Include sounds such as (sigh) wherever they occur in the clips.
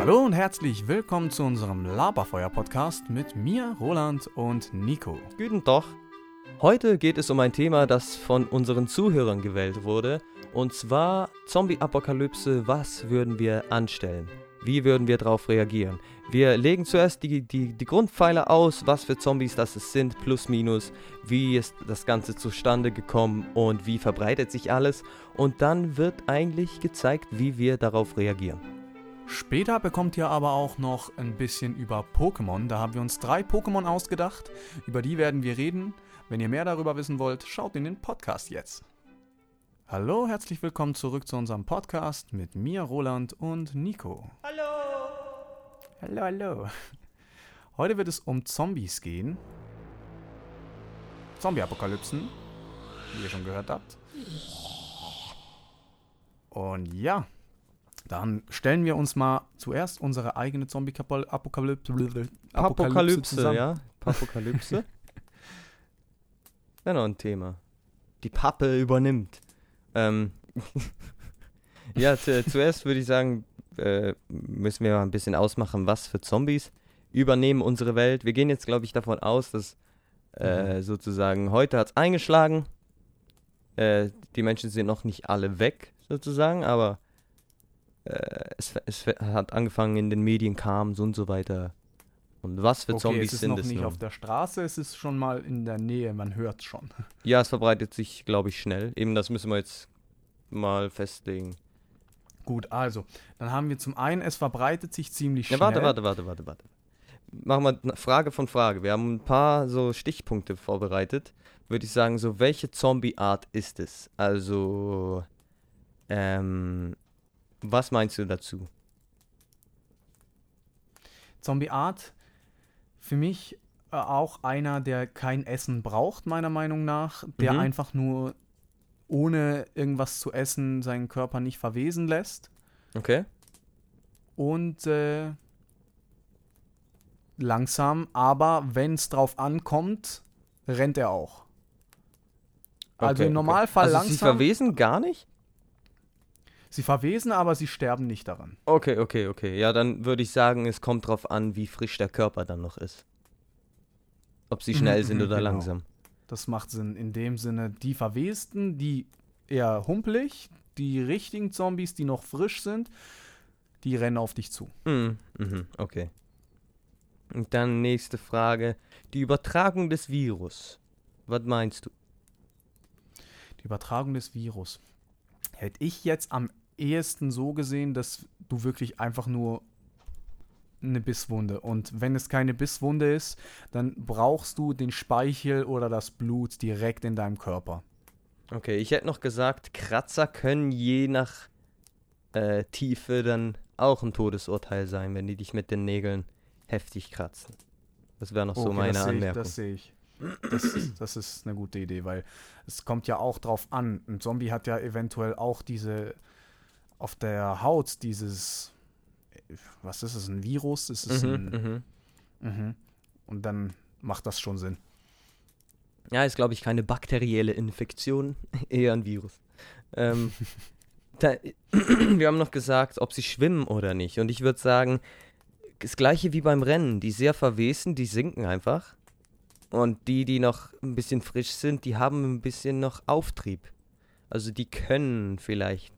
Hallo und herzlich willkommen zu unserem Laberfeuer-Podcast mit mir, Roland und Nico. Guten Tag. Heute geht es um ein Thema, das von unseren Zuhörern gewählt wurde. Und zwar Zombie-Apokalypse. Was würden wir anstellen? Wie würden wir darauf reagieren? Wir legen zuerst die, die, die Grundpfeiler aus, was für Zombies das sind, plus minus, wie ist das Ganze zustande gekommen und wie verbreitet sich alles. Und dann wird eigentlich gezeigt, wie wir darauf reagieren. Später bekommt ihr aber auch noch ein bisschen über Pokémon. Da haben wir uns drei Pokémon ausgedacht. Über die werden wir reden. Wenn ihr mehr darüber wissen wollt, schaut in den Podcast jetzt. Hallo, herzlich willkommen zurück zu unserem Podcast mit mir, Roland und Nico. Hallo! Hallo, hallo. Heute wird es um Zombies gehen. Zombie-Apokalypsen, wie ihr schon gehört habt. Und ja, dann stellen wir uns mal zuerst unsere eigene Zombie-Apokalypse Apokalypse, ja? Apokalypse. (laughs) Wäre noch ein Thema. Die Pappe übernimmt. Ähm, (laughs) ja, zu, zuerst würde ich sagen, äh, müssen wir mal ein bisschen ausmachen, was für Zombies übernehmen unsere Welt. Wir gehen jetzt, glaube ich, davon aus, dass äh, Mhm. sozusagen heute hat es eingeschlagen. Äh, die Menschen sind noch nicht alle weg, sozusagen, aber äh, es, es hat angefangen in den Medien, kam so und so weiter. Und was für Okay, Zombies es ist sind noch es nicht nun? auf der Straße, es ist schon mal in der Nähe, man hört schon. (laughs) Ja, es verbreitet sich, glaube ich, schnell. Eben das müssen wir jetzt mal festlegen. Gut, also, dann haben wir zum einen, es verbreitet sich ziemlich Ja, schnell. warte, warte, warte, warte, warte. Machen wir Frage von Frage. Wir haben ein paar so Stichpunkte vorbereitet. Würde ich sagen, so welche Zombie-Art ist es? Also, ähm, was meinst du dazu? Zombie-Art, für mich äh, auch einer, der kein Essen braucht, meiner Meinung nach, der Mhm. einfach nur ohne irgendwas zu essen seinen Körper nicht verwesen lässt Okay? und äh, langsam, aber wenn es drauf ankommt, rennt er auch. Also okay, im Normalfall okay. Also langsam. sie verwesen gar nicht? Sie verwesen, aber sie sterben nicht daran. Okay, okay, okay. Ja, dann würde ich sagen, es kommt drauf an, wie frisch der Körper dann noch ist. Ob sie Mhm, schnell sind mhm, oder genau. langsam. Das macht Sinn. In dem Sinne, die Verwesten, die eher humpelig, die richtigen Zombies, die noch frisch sind, die rennen auf dich zu. Mhm, mhm, okay. Und dann nächste Frage. Die Übertragung des Virus. Was meinst du? Die Übertragung des Virus. Hätte ich jetzt am ehesten so gesehen, dass du wirklich einfach nur eine Bisswunde. Und wenn es keine Bisswunde ist, dann brauchst du den Speichel oder das Blut direkt in deinem Körper. Okay, ich hätte noch gesagt, Kratzer können je nach äh, Tiefe dann auch ein Todesurteil sein, wenn die dich mit den Nägeln heftig kratzen. Das wäre noch so Okay, meine das sehe ich, Anmerkung. das sehe ich. Das, das ist eine gute Idee, weil es kommt ja auch drauf an. Ein Zombie hat ja eventuell auch diese auf der Haut dieses was ist es, ein Virus? Ist es mhm, ein, mhm. mhm. Und dann macht das schon Sinn. Ja, ist glaube ich keine bakterielle Infektion, (laughs) eher ein Virus. Ähm, da, (clears throat) wir haben noch gesagt, ob sie schwimmen oder nicht. Und ich würde sagen, das gleiche wie beim Rennen. Die sehr verwesen, die sinken einfach. Und die, die noch ein bisschen frisch sind, die haben ein bisschen noch Auftrieb. Also die können vielleicht.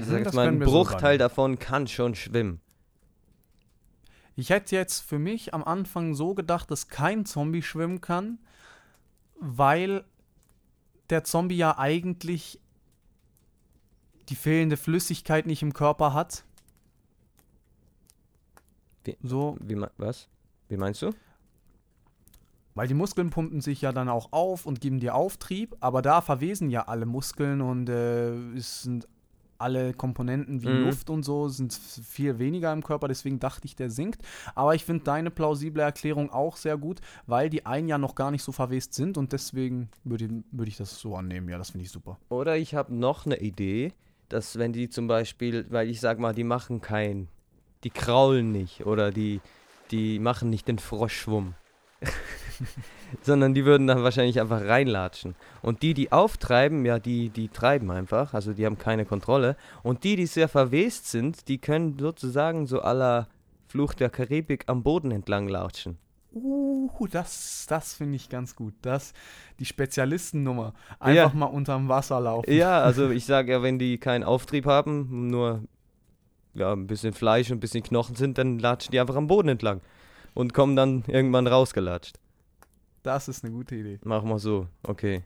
Ich Mhm, sag jetzt mal, ein so Bruchteil sagen. davon kann schon schwimmen. Ich hätte jetzt für mich am Anfang so gedacht, dass kein Zombie schwimmen kann, weil der Zombie ja eigentlich die fehlende Flüssigkeit nicht im Körper hat. Wie- So, Wie, was? Wie meinst du? weil die Muskeln pumpen sich ja dann auch auf und geben dir Auftrieb, aber da verwesen ja alle Muskeln und äh, es sind alle Komponenten wie Mhm. Luft und so sind viel weniger im Körper, deswegen dachte ich, der sinkt. Aber ich finde deine plausible Erklärung auch sehr gut, weil die einen ja noch gar nicht so verwest sind und deswegen würde würd ich das so annehmen. Ja, das finde ich super. Oder ich habe noch eine Idee, dass wenn die zum Beispiel, weil ich sag mal, die machen kein, die kraulen nicht oder die, die machen nicht den Froschschwumm. (laughs) (laughs) sondern die würden dann wahrscheinlich einfach reinlatschen. Und die, die auftreiben, ja, die, die treiben einfach, also die haben keine Kontrolle. Und die, die sehr verwest sind, die können sozusagen so aller Fluch der Karibik am Boden entlang latschen. Uh, das, das finde ich ganz gut. Das, die Spezialistennummer. Einfach Ja. mal unterm Wasser laufen. Ja, (laughs) also ich sage ja, wenn die keinen Auftrieb haben, nur ja, ein bisschen Fleisch und ein bisschen Knochen sind, dann latschen die einfach am Boden entlang und kommen dann irgendwann rausgelatscht. Das ist eine gute Idee. Machen wir so, okay.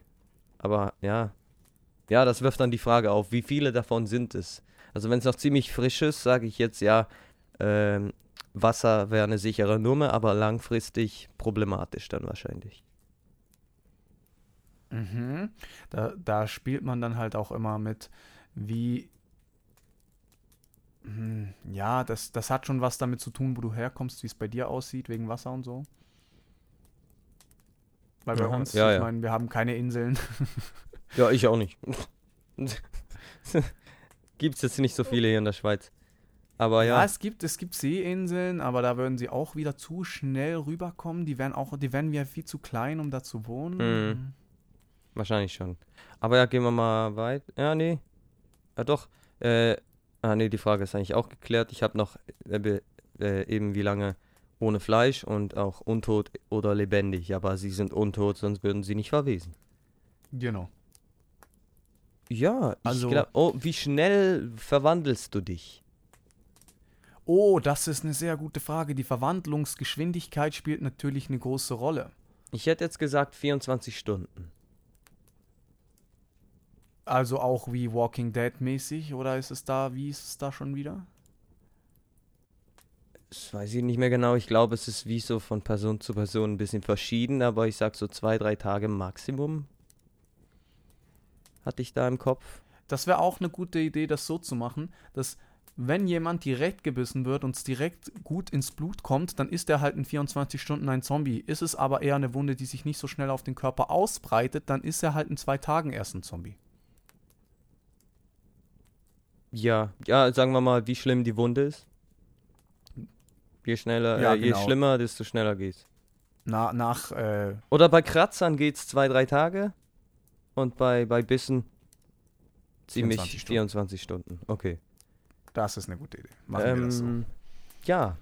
Aber ja, ja, das wirft dann die Frage auf, wie viele davon sind es? Also wenn es noch ziemlich frisch ist, sage ich jetzt ja, ähm, Wasser wäre eine sichere Nummer, aber langfristig problematisch dann wahrscheinlich. Mhm. Da, da spielt man dann halt auch immer mit, wie. Hm, Ja, das, das hat schon was damit zu tun, wo du herkommst, wie es bei dir aussieht, wegen Wasser und so. Weil bei Aha, uns, ja, ich ja. meine, wir haben keine Inseln. (laughs) Ja, ich auch nicht. (laughs) Gibt es jetzt nicht so viele hier in der Schweiz. Aber Ja, ja, es gibt, es gibt Seeinseln, aber da würden sie auch wieder zu schnell rüberkommen. Die wären auch, die wären wieder viel zu klein, um da zu wohnen. Mhm. wahrscheinlich schon. Aber ja, gehen wir mal weit. Ja, nee. Ja, doch. Äh, ah, nee, die Frage ist eigentlich auch geklärt. Ich habe noch äh, äh, eben wie lange ohne Fleisch und auch untot oder lebendig. Aber sie sind untot, sonst würden sie nicht verwesen. Genau. Ja, Also- ich glaube. Oh, wie schnell verwandelst du dich? Oh, das ist eine sehr gute Frage. Die Verwandlungsgeschwindigkeit spielt natürlich eine große Rolle. Ich hätte jetzt gesagt 24 Stunden. Also auch wie Walking Dead mäßig oder ist es da, wie ist es da schon wieder? Das weiß ich nicht mehr genau. Ich glaube, es ist wie so von Person zu Person ein bisschen verschieden, aber ich sag so zwei, drei Tage Maximum. Hatte ich da im Kopf. Das wäre auch eine gute Idee, das so zu machen, dass wenn jemand direkt gebissen wird und es direkt gut ins Blut kommt, dann ist er halt in 24 Stunden ein Zombie. Ist es aber eher eine Wunde, die sich nicht so schnell auf den Körper ausbreitet, dann ist er halt in zwei Tagen erst ein Zombie. Ja, ja, sagen wir mal, wie schlimm die Wunde ist. Je schneller, Ja, äh, je genau. schlimmer, desto schneller geht's. Na, nach, äh, Oder bei Kratzern geht's zwei, drei Tage und bei, bei Bissen ziemlich 24 Stunden. 24 Stunden. Okay. das ist eine gute Idee. Machen wir das so. Ähm, Ja.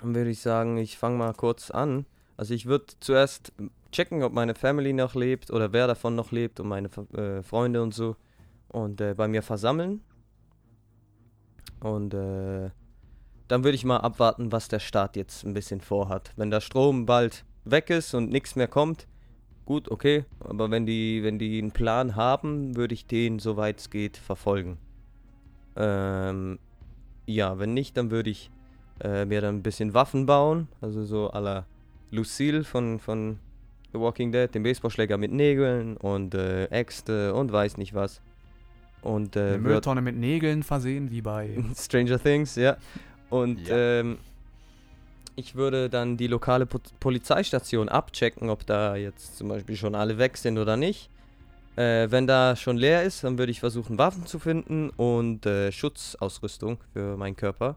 Dann würde ich sagen, ich fange mal kurz an. Also ich würde zuerst checken, ob meine Family noch lebt oder wer davon noch lebt und meine äh, Freunde und so. Und äh, bei mir versammeln. Und äh, dann würde ich mal abwarten, was der Staat jetzt ein bisschen vorhat. Wenn der Strom bald weg ist und nichts mehr kommt, gut, okay. Aber wenn die, wenn die einen Plan haben, würde ich den, soweit es geht, verfolgen. Ähm, ja, wenn nicht, dann würde ich äh, mir dann ein bisschen Waffen bauen. Also so à la Lucille von, von The Walking Dead, den Baseballschläger mit Nägeln und äh, Äxte und weiß nicht was. Und Eine äh, würd- Mülltonne mit Nägeln versehen, wie bei. (laughs) Stranger Things, ja. Und Ja. Ähm, ich würde dann die lokale po Polizeistation abchecken, ob da jetzt zum Beispiel schon alle weg sind oder nicht. Äh, wenn da schon leer ist, dann würde ich versuchen, Waffen zu finden und äh, Schutzausrüstung für meinen Körper.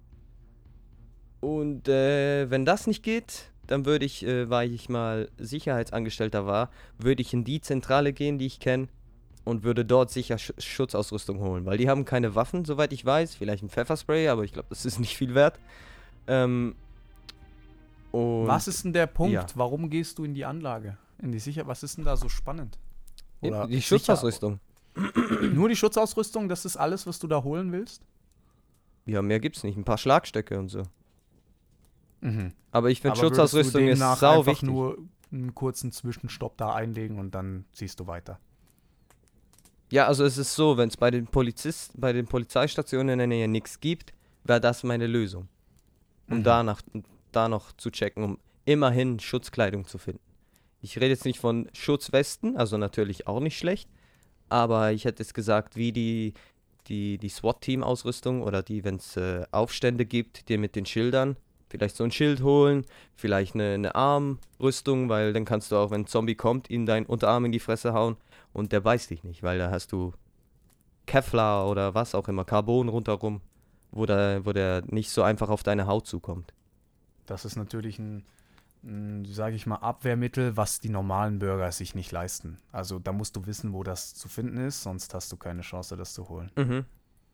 Und äh, wenn das nicht geht, dann würde ich, äh, weil ich mal Sicherheitsangestellter war, würde ich in die Zentrale gehen, die ich kenne, und würde dort sicher Sch Schutzausrüstung holen, weil die haben keine Waffen, soweit ich weiß. Vielleicht ein Pfefferspray, aber ich glaube, das ist nicht viel wert. Ähm, Was ist denn der Punkt? ja. Warum gehst du in die Anlage? In die Sicher Was ist denn da so spannend? Oder die Schutzausrüstung? Nur die Schutzausrüstung, das ist alles, was du da holen willst? Ja, mehr gibt's nicht. Ein paar Schlagstöcke und so. Mhm. Aber ich finde würdest du Schutzausrüstung ist sau einfach wichtig. nur einen kurzen Zwischenstopp da einlegen und dann ziehst du weiter. Ja, also es ist so, wenn es bei den Polizist, bei den Polizeistationen in der Nähe nichts gibt, wäre das meine Lösung. Um Mhm. danach, da noch zu checken, um immerhin Schutzkleidung zu finden. Ich rede jetzt nicht von Schutzwesten, also natürlich auch nicht schlecht, aber ich hätte es gesagt, wie die, die, die SWAT-Team-Ausrüstung oder die, wenn es äh, Aufstände gibt, die mit den Schildern, vielleicht so ein Schild holen, vielleicht eine, eine Armrüstung, weil dann kannst du auch, wenn ein Zombie kommt, ihm deinen Unterarm in die Fresse hauen und der beißt dich nicht, weil da hast du Kevlar oder was auch immer, Carbon rundherum, wo der, wo der nicht so einfach auf deine Haut zukommt. Das ist natürlich ein, sage ich mal, Abwehrmittel, was die normalen Bürger sich nicht leisten. Also da musst du wissen, wo das zu finden ist, sonst hast du keine Chance, das zu holen. Mhm.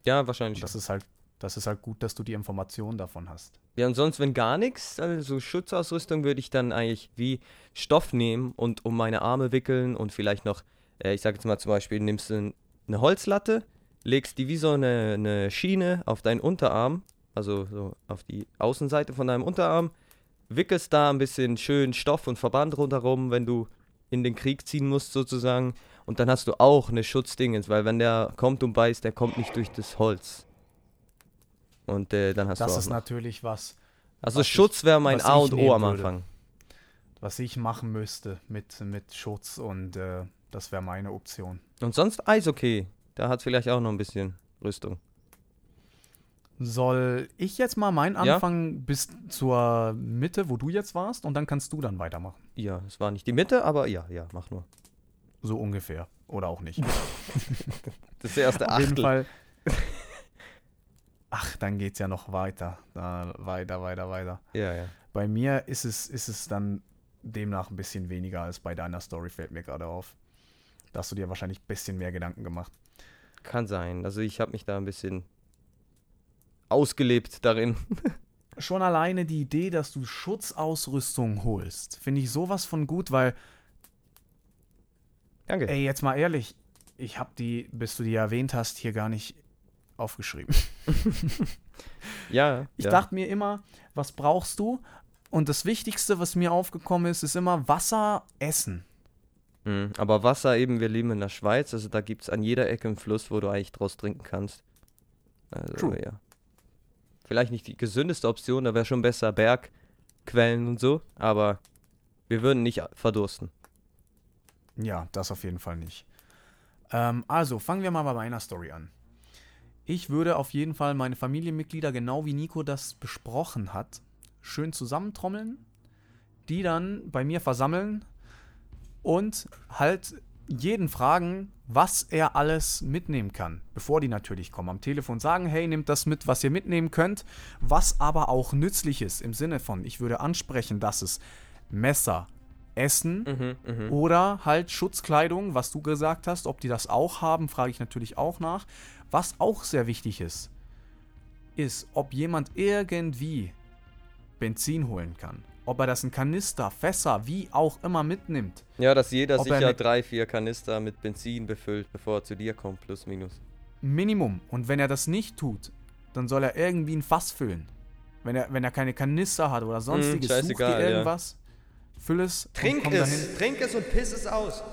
Ja, wahrscheinlich. Und das ist halt, das ist halt gut, dass du die Informationen davon hast. Ja, und sonst, wenn gar nichts, also Schutzausrüstung würde ich dann eigentlich wie Stoff nehmen und um meine Arme wickeln und vielleicht noch, äh, ich sage jetzt mal zum Beispiel, nimmst du eine Holzlatte, legst die wie so eine, eine Schiene auf deinen Unterarm, also so auf die Außenseite von deinem Unterarm, wickelst da ein bisschen schön Stoff und Verband rundherum, wenn du in den Krieg ziehen musst sozusagen. Und dann hast du auch eine Schutzdingens, weil wenn der kommt und beißt, der kommt nicht durch das Holz. Und äh, dann hast das du auch ist noch. natürlich was, Also was Schutz wäre mein A und O am würde. Anfang. was ich machen müsste mit, mit Schutz und äh, das wäre meine Option. Und sonst Eishockey. Da hat vielleicht auch noch ein bisschen Rüstung. Soll ich jetzt mal meinen Ja. Anfang bis zur Mitte, wo du jetzt warst, und dann kannst du dann weitermachen. Ja, es war nicht die Mitte, aber ja, ja, mach nur. So ungefähr. Oder auch nicht. (laughs) Das ist der erste Auf jeden. Fall. (laughs) Ach, dann geht's ja noch weiter. Da, weiter, weiter, weiter. Ja, ja. Bei mir ist es, ist es dann demnach ein bisschen weniger als bei deiner Story, fällt mir gerade auf. Da hast du dir wahrscheinlich ein bisschen mehr Gedanken gemacht. Kann sein. Also ich habe mich da ein bisschen ausgelebt darin. (laughs) Schon alleine die Idee, dass du Schutzausrüstung holst, finde ich sowas von gut, weil, Danke. ey, jetzt mal ehrlich, ich habe die, bis du die erwähnt hast, hier gar nicht aufgeschrieben. (laughs) ja, Ich ja. dachte mir immer, was brauchst du? Und das Wichtigste, was mir aufgekommen ist, ist immer Wasser, Essen. Mhm. Aber Wasser eben, wir leben in der Schweiz, also da gibt es an jeder Ecke einen Fluss, wo du eigentlich draus trinken kannst. Also, True. ja. Vielleicht nicht die gesündeste Option, da wäre schon besser Bergquellen und so, aber wir würden nicht verdursten. Ja, das auf jeden Fall nicht. Ähm, also, fangen wir mal bei meiner Story an. Ich würde auf jeden Fall meine Familienmitglieder, genau wie Nico das besprochen hat, schön zusammentrommeln, die dann bei mir versammeln und halt jeden fragen, was er alles mitnehmen kann, bevor die natürlich kommen. Am Telefon sagen, hey, nehmt das mit, was ihr mitnehmen könnt, was aber auch nützlich ist, im Sinne von, ich würde ansprechen, dass es Messer, Essen, Mhm, mhm. oder halt Schutzkleidung, was du gesagt hast. Ob die das auch haben, frage ich natürlich auch nach. Was auch sehr wichtig ist, ist, ob jemand irgendwie Benzin holen kann. Ob er das in Kanister, Fässer, wie auch immer mitnimmt. Ja, dass jeder Ob er sicher drei, vier Kanister mit Benzin befüllt, bevor er zu dir kommt, plus minus. Minimum. Und wenn er das nicht tut, dann soll er irgendwie ein Fass füllen. Wenn er, wenn er keine Kanister hat oder sonstiges, such dir scheißegal, ja. irgendwas, füll es und komm dahin. trink es und piss es aus.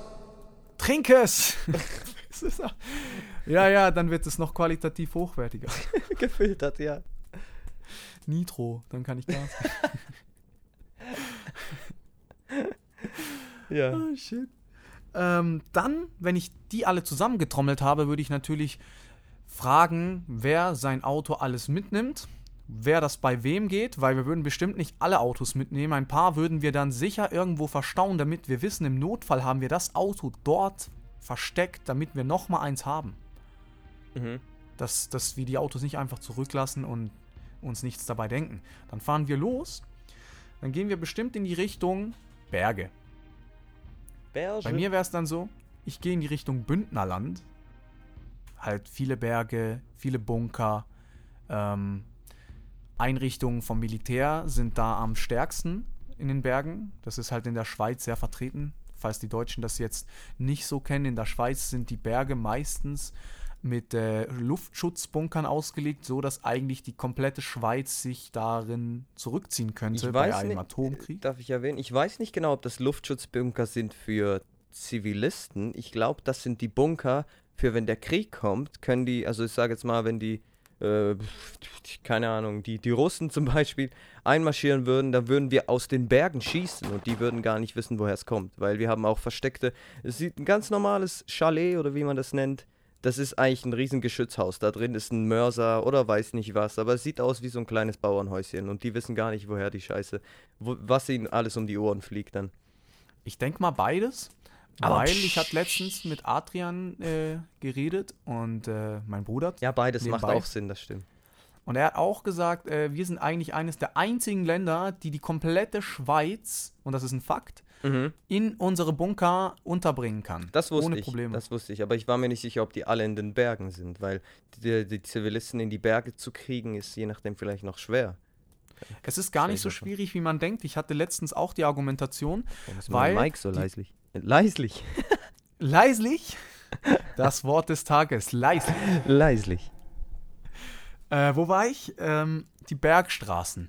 Trink es! (laughs) Es ja, ja, dann wird es noch qualitativ hochwertiger. (laughs) Gefiltert, ja. Nitro, dann kann ich Gas. (laughs) (laughs) Ja. oh, shit. Ähm, dann, wenn ich die alle zusammengetrommelt habe, würde ich natürlich fragen, wer sein Auto alles mitnimmt, wer das bei wem geht, weil wir würden bestimmt nicht alle Autos mitnehmen. Ein paar würden wir dann sicher irgendwo verstauen, damit wir wissen, im Notfall haben wir das Auto dort versteckt, damit wir noch mal eins haben. Mhm. dass, dass wir die Autos nicht einfach zurücklassen und uns nichts dabei denken. Dann fahren wir los, dann gehen wir bestimmt in die Richtung Berge. Berge. Bei mir wäre es dann so, ich gehe in die Richtung Bündnerland. Halt viele Berge, viele Bunker. Ähm, Einrichtungen vom Militär sind da am stärksten in den Bergen. Das ist halt in der Schweiz sehr vertreten. Falls die Deutschen das jetzt nicht so kennen, in der Schweiz sind die Berge meistens mit äh, Luftschutzbunkern ausgelegt, so dass eigentlich die komplette Schweiz sich darin zurückziehen könnte Ich bei einem nicht, Atomkrieg. Darf ich erwähnen? Ich weiß nicht genau, ob das Luftschutzbunker sind für Zivilisten. Ich glaube, das sind die Bunker für, wenn der Krieg kommt, können die, also ich sage jetzt mal, wenn die, äh, keine Ahnung, die, die Russen zum Beispiel einmarschieren würden, dann würden wir aus den Bergen schießen und die würden gar nicht wissen, woher es kommt, weil wir haben auch versteckte, es sieht ein ganz normales Chalet oder wie man das nennt. Das ist eigentlich ein riesen Geschützhaus. Da drin ist ein Mörser oder weiß nicht was, aber es sieht aus wie so ein kleines Bauernhäuschen und die wissen gar nicht, woher die Scheiße, wo, was ihnen alles um die Ohren fliegt dann. Ich denke mal beides. Aber weil ich hatte letztens mit Adrian äh, geredet und äh, mein Bruder. Ja, beides macht Nebenbei. auch Sinn, das stimmt. Und er hat auch gesagt, äh, wir sind eigentlich eines der einzigen Länder, die die komplette Schweiz, und das ist ein Fakt, Mhm. in unsere Bunker unterbringen kann. Das wusste ohne ich. Probleme. Das wusste ich. Aber ich war mir nicht sicher, ob die alle in den Bergen sind, weil die, die Zivilisten in die Berge zu kriegen, ist je nachdem vielleicht noch schwer. es ist gar nicht so schwierig, wie man denkt. Ich hatte letztens auch die Argumentation, ist Weil Mike so leislich? Leislich. (laughs) leislich, das Wort des Tages, leislich. leislich. Äh, wo war ich? Ähm, die Bergstraßen.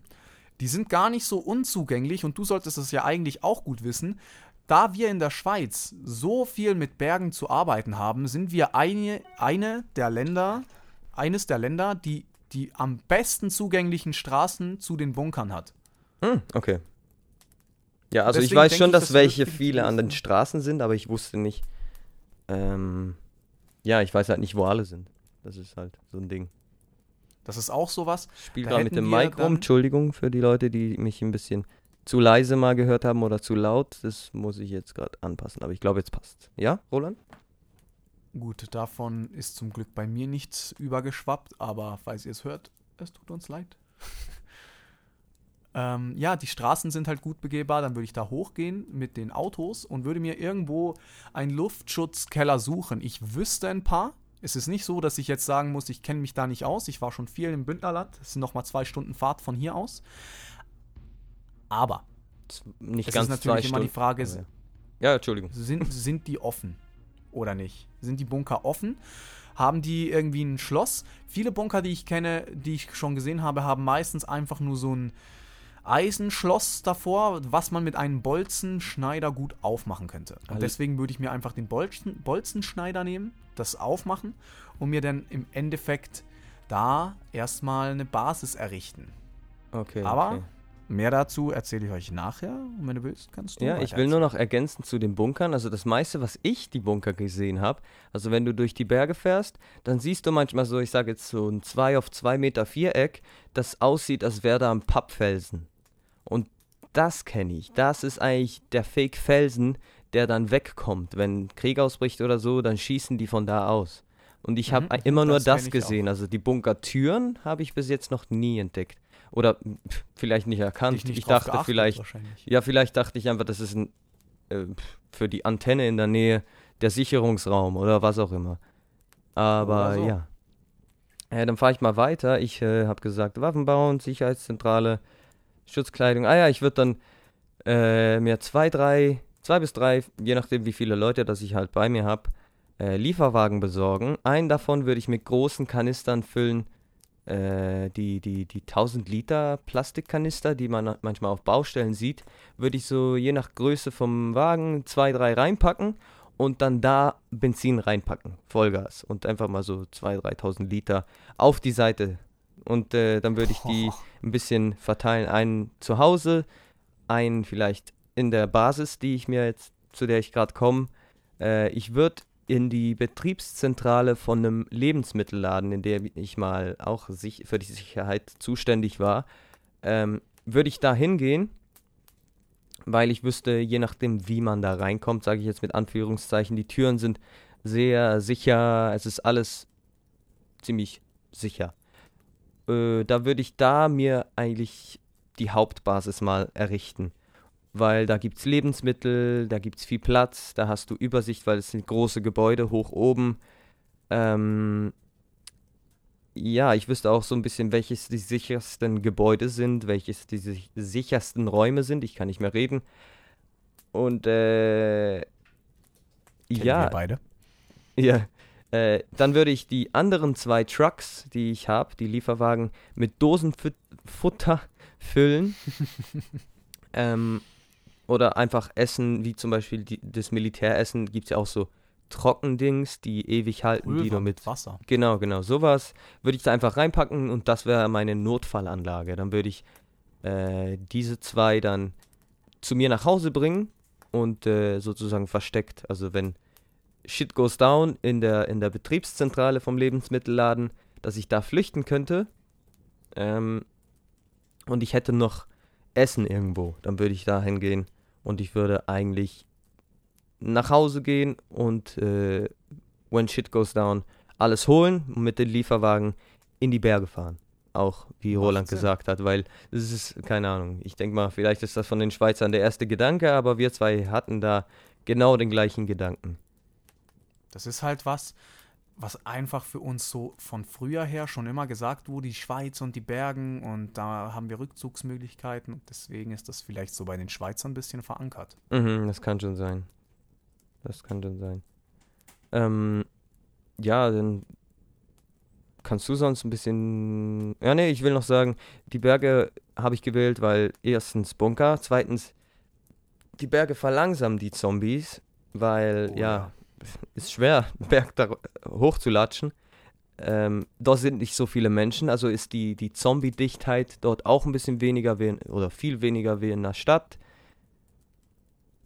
Die sind gar nicht so unzugänglich und du solltest es ja eigentlich auch gut wissen. Da wir in der Schweiz so viel mit Bergen zu arbeiten haben, sind wir eine, eine der Länder, eines der Länder, die die am besten zugänglichen Straßen zu den Bunkern hat. Hm, okay. Ja, also ich Deswegen weiß denke schon, ich, dass das welche viele an den Straßen sind, aber ich wusste nicht. Ähm, ja, ich weiß halt nicht, wo alle sind. Das ist halt so ein Ding. Das ist auch sowas. Ich spiele Da gerade mit dem Mic rum. Entschuldigung für die Leute, die mich ein bisschen zu leise mal gehört haben oder zu laut. Das muss ich jetzt gerade anpassen. Aber ich glaube, jetzt passt. Ja, Roland? Gut, davon ist zum Glück bei mir nichts übergeschwappt, aber falls ihr es hört, es tut uns leid. (laughs) ähm, ja, die Straßen sind halt gut begehbar, dann würde ich da hochgehen mit den Autos und würde mir irgendwo einen Luftschutzkeller suchen. Ich wüsste ein paar. Es ist nicht so, dass ich jetzt sagen muss, ich kenne mich da nicht aus. Ich war schon viel im Bündnerland. Das sind nochmal zwei Stunden Fahrt von hier aus. Aber Nicht es ganz ist natürlich immer die Stunden. Frage, aber ja. ja, Entschuldigung. sind, sind die offen oder nicht? Sind die Bunker offen? Haben die irgendwie ein Schloss? Viele Bunker, die ich kenne, die ich schon gesehen habe, haben meistens einfach nur so ein Eisenschloss davor, was man mit einem Bolzenschneider gut aufmachen könnte. Und Also- deswegen würde ich mir einfach den Bolzen, Bolzenschneider nehmen, das aufmachen und mir dann im Endeffekt da erstmal eine Basis errichten. Okay. Aber okay. mehr dazu erzähle ich euch nachher. Und wenn du willst, kannst du Ja, ich will nur noch ergänzen zu den Bunkern. Also das meiste, was ich die Bunker gesehen habe, also wenn du durch die Berge fährst, dann siehst du manchmal so, ich sage jetzt so ein 2 auf 2 Meter Viereck, das aussieht, als wäre da ein Pappfelsen. Und das kenne ich. Das ist eigentlich der Fake-Felsen, der dann wegkommt. Wenn Krieg ausbricht oder so, dann schießen die von da aus. Und ich habe Mhm, immer nur das gesehen. Also die Bunkertüren habe ich bis jetzt noch nie entdeckt. Oder pf, vielleicht nicht erkannt. Nicht ich dachte vielleicht, ja, vielleicht dachte ich einfach, das ist ein, äh, für die Antenne in der Nähe der Sicherungsraum oder was auch immer. Aber so. ja. Ja, dann fahre ich mal weiter. Ich äh, habe gesagt, Waffen bauen, Sicherheitszentrale, Schutzkleidung. Ah ja, ich würde dann äh, mir zwei, drei, zwei bis drei, je nachdem wie viele Leute das ich halt bei mir habe, äh, Lieferwagen besorgen. Einen davon würde ich mit großen Kanistern füllen, äh, die, die, die 1000 Liter Plastikkanister, die man manchmal auf Baustellen sieht, würde ich so je nach Größe vom Wagen zwei, drei reinpacken und dann da Benzin reinpacken, Vollgas und einfach mal so 2.000, 3.000 Liter auf die Seite. Und äh, dann würde ich die ein bisschen verteilen. Einen zu Hause, einen vielleicht in der Basis, die ich mir jetzt, zu der ich gerade komme. Äh, ich würde in die Betriebszentrale von einem Lebensmittelladen, in der ich mal auch sich für die Sicherheit zuständig war, ähm, würde ich da hingehen, weil ich wüsste, je nachdem, wie man da reinkommt, sage ich jetzt mit Anführungszeichen, die Türen sind sehr sicher, es ist alles ziemlich sicher. Äh, da würde ich da mir eigentlich die Hauptbasis mal errichten. Weil da gibt es Lebensmittel, da gibt es viel Platz, da hast du Übersicht, weil es sind große Gebäude hoch oben. Ähm, ja, ich wüsste auch so ein bisschen, welches die sichersten Gebäude sind, welches die sich- sichersten Räume sind. Ich kann nicht mehr reden. Und äh, Kennen ja, wir beide. ja, äh, dann würde ich die anderen zwei Trucks, die ich habe, die Lieferwagen, mit Dosenfutter füllen. (laughs) ähm, oder einfach Essen, wie zum Beispiel die, das Militäressen, gibt es ja auch so Trockendings, die ewig halten, die Pulver du mit. Wasser. Genau, genau, sowas würde ich da einfach reinpacken und das wäre meine Notfallanlage. Dann würde ich äh, diese zwei dann zu mir nach Hause bringen und äh, sozusagen versteckt. Also wenn Shit goes down in der, in der Betriebszentrale vom Lebensmittelladen, dass ich da flüchten könnte. Ähm, und ich hätte noch Essen irgendwo, dann würde ich da hingehen und ich würde eigentlich nach Hause gehen und äh, when shit goes down alles holen und mit den Lieferwagen in die Berge fahren. auch, wie Roland gesagt hat, weil es ist, keine Ahnung, ich denke mal, vielleicht ist das von den Schweizern der erste Gedanke, aber wir zwei hatten da genau den gleichen Gedanken. Das ist halt was, was einfach für uns so von früher her schon immer gesagt wurde, die Schweiz und die Bergen und da haben wir Rückzugsmöglichkeiten und deswegen ist das vielleicht so bei den Schweizern ein bisschen verankert. Mhm, das kann schon sein. Das kann schon sein. Ähm, ja, dann kannst du sonst ein bisschen. Ja, nee, ich will noch sagen, die Berge habe ich gewählt, weil erstens Bunker, zweitens die Berge verlangsamen die Zombies, weil Oh ja, ist schwer, einen Berg da hochzulatschen. Ähm, dort sind nicht so viele Menschen, also ist die, die Zombie-Dichtheit dort auch ein bisschen weniger wie in, oder viel weniger wie in der Stadt.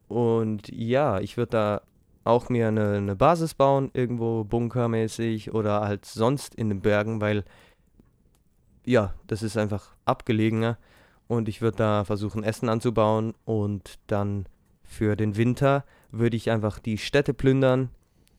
Und ja, ich würde da auch mir eine, eine Basis bauen, irgendwo bunkermäßig oder halt sonst in den Bergen, weil ja, das ist einfach abgelegener. Und ich würde da versuchen, Essen anzubauen und dann für den Winter würde ich einfach die Städte plündern,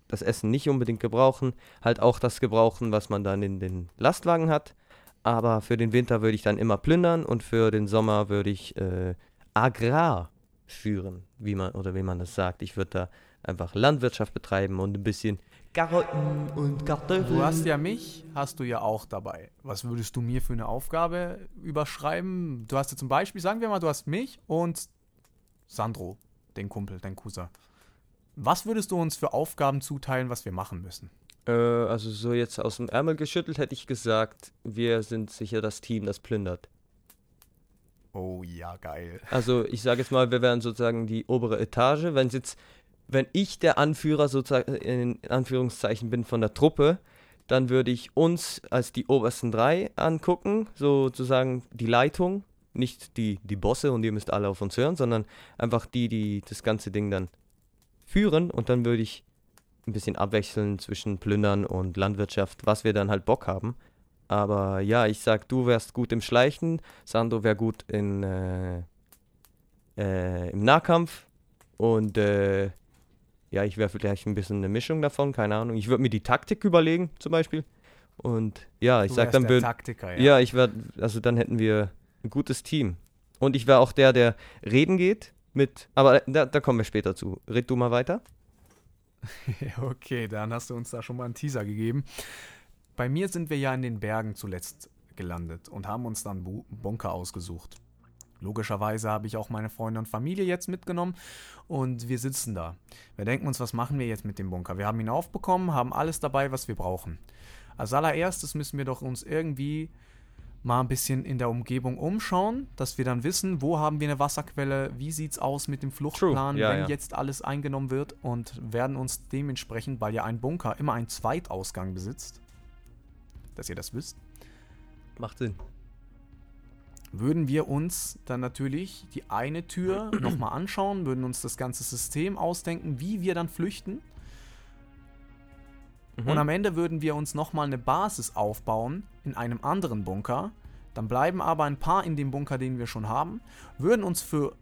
das Essen nicht unbedingt gebrauchen, halt auch das gebrauchen, was man dann in den Lastwagen hat. Aber für den Winter würde ich dann immer plündern und für den Sommer würde ich äh, Agrar führen, wie man oder wie man das sagt. Ich würde da einfach Landwirtschaft betreiben und ein bisschen Karotten und Kartoffeln. Du hast ja mich, hast du ja auch dabei. Was würdest du mir für eine Aufgabe überschreiben? Du hast ja zum Beispiel, sagen wir mal, du hast mich und Sandro, den Kumpel, dein Cousin. Was würdest du uns für Aufgaben zuteilen, was wir machen müssen? Äh, also so jetzt aus dem Ärmel geschüttelt hätte ich gesagt, wir sind sicher das Team, das plündert. Oh ja, geil. Also ich sage jetzt mal, wir wären sozusagen die obere Etage. Wenn jetzt, wenn ich der Anführer sozusagen in Anführungszeichen bin von der Truppe, dann würde ich uns als die obersten drei angucken, sozusagen die Leitung, nicht die, die Bosse und ihr müsst alle auf uns hören, sondern einfach die, die das ganze Ding dann führen und dann würde ich ein bisschen abwechseln zwischen Plündern und Landwirtschaft, was wir dann halt Bock haben. Aber ja, ich sag, du wärst gut im Schleichen, Sando wäre gut in, äh, äh, im Nahkampf und äh, ja, ich wäre vielleicht ein bisschen eine Mischung davon, keine Ahnung. Ich würde mir die Taktik überlegen, zum Beispiel. Und ja, ich du sag dann, der Taktiker, ja. ich wäre, also dann hätten wir ein gutes Team. Und ich wäre auch der, der reden geht mit, aber da, da kommen wir später zu. Red du mal weiter. (laughs) Okay, dann hast du uns da schon mal einen Teaser gegeben. Bei mir sind wir ja in den Bergen zuletzt gelandet und haben uns dann Bu Bunker ausgesucht. Logischerweise habe ich auch meine Freunde und Familie jetzt mitgenommen und wir sitzen da. Wir denken uns, was machen wir jetzt mit dem Bunker? Wir haben ihn aufbekommen, haben alles dabei, was wir brauchen. Als allererstes müssen wir doch uns irgendwie mal ein bisschen in der Umgebung umschauen, dass wir dann wissen, wo haben wir eine Wasserquelle, wie sieht's aus mit dem Fluchtplan, ja, wenn ja. jetzt alles eingenommen wird und werden uns dementsprechend, weil ja ein Bunker immer einen Zweitausgang besitzt, dass ihr das wisst, Macht Sinn. würden wir uns dann natürlich die eine Tür (clears throat) nochmal anschauen, würden uns das ganze System ausdenken, wie wir dann flüchten. Mhm. Und am Ende würden wir uns nochmal eine Basis aufbauen in einem anderen Bunker. Dann bleiben aber ein paar in dem Bunker, den wir schon haben, würden uns für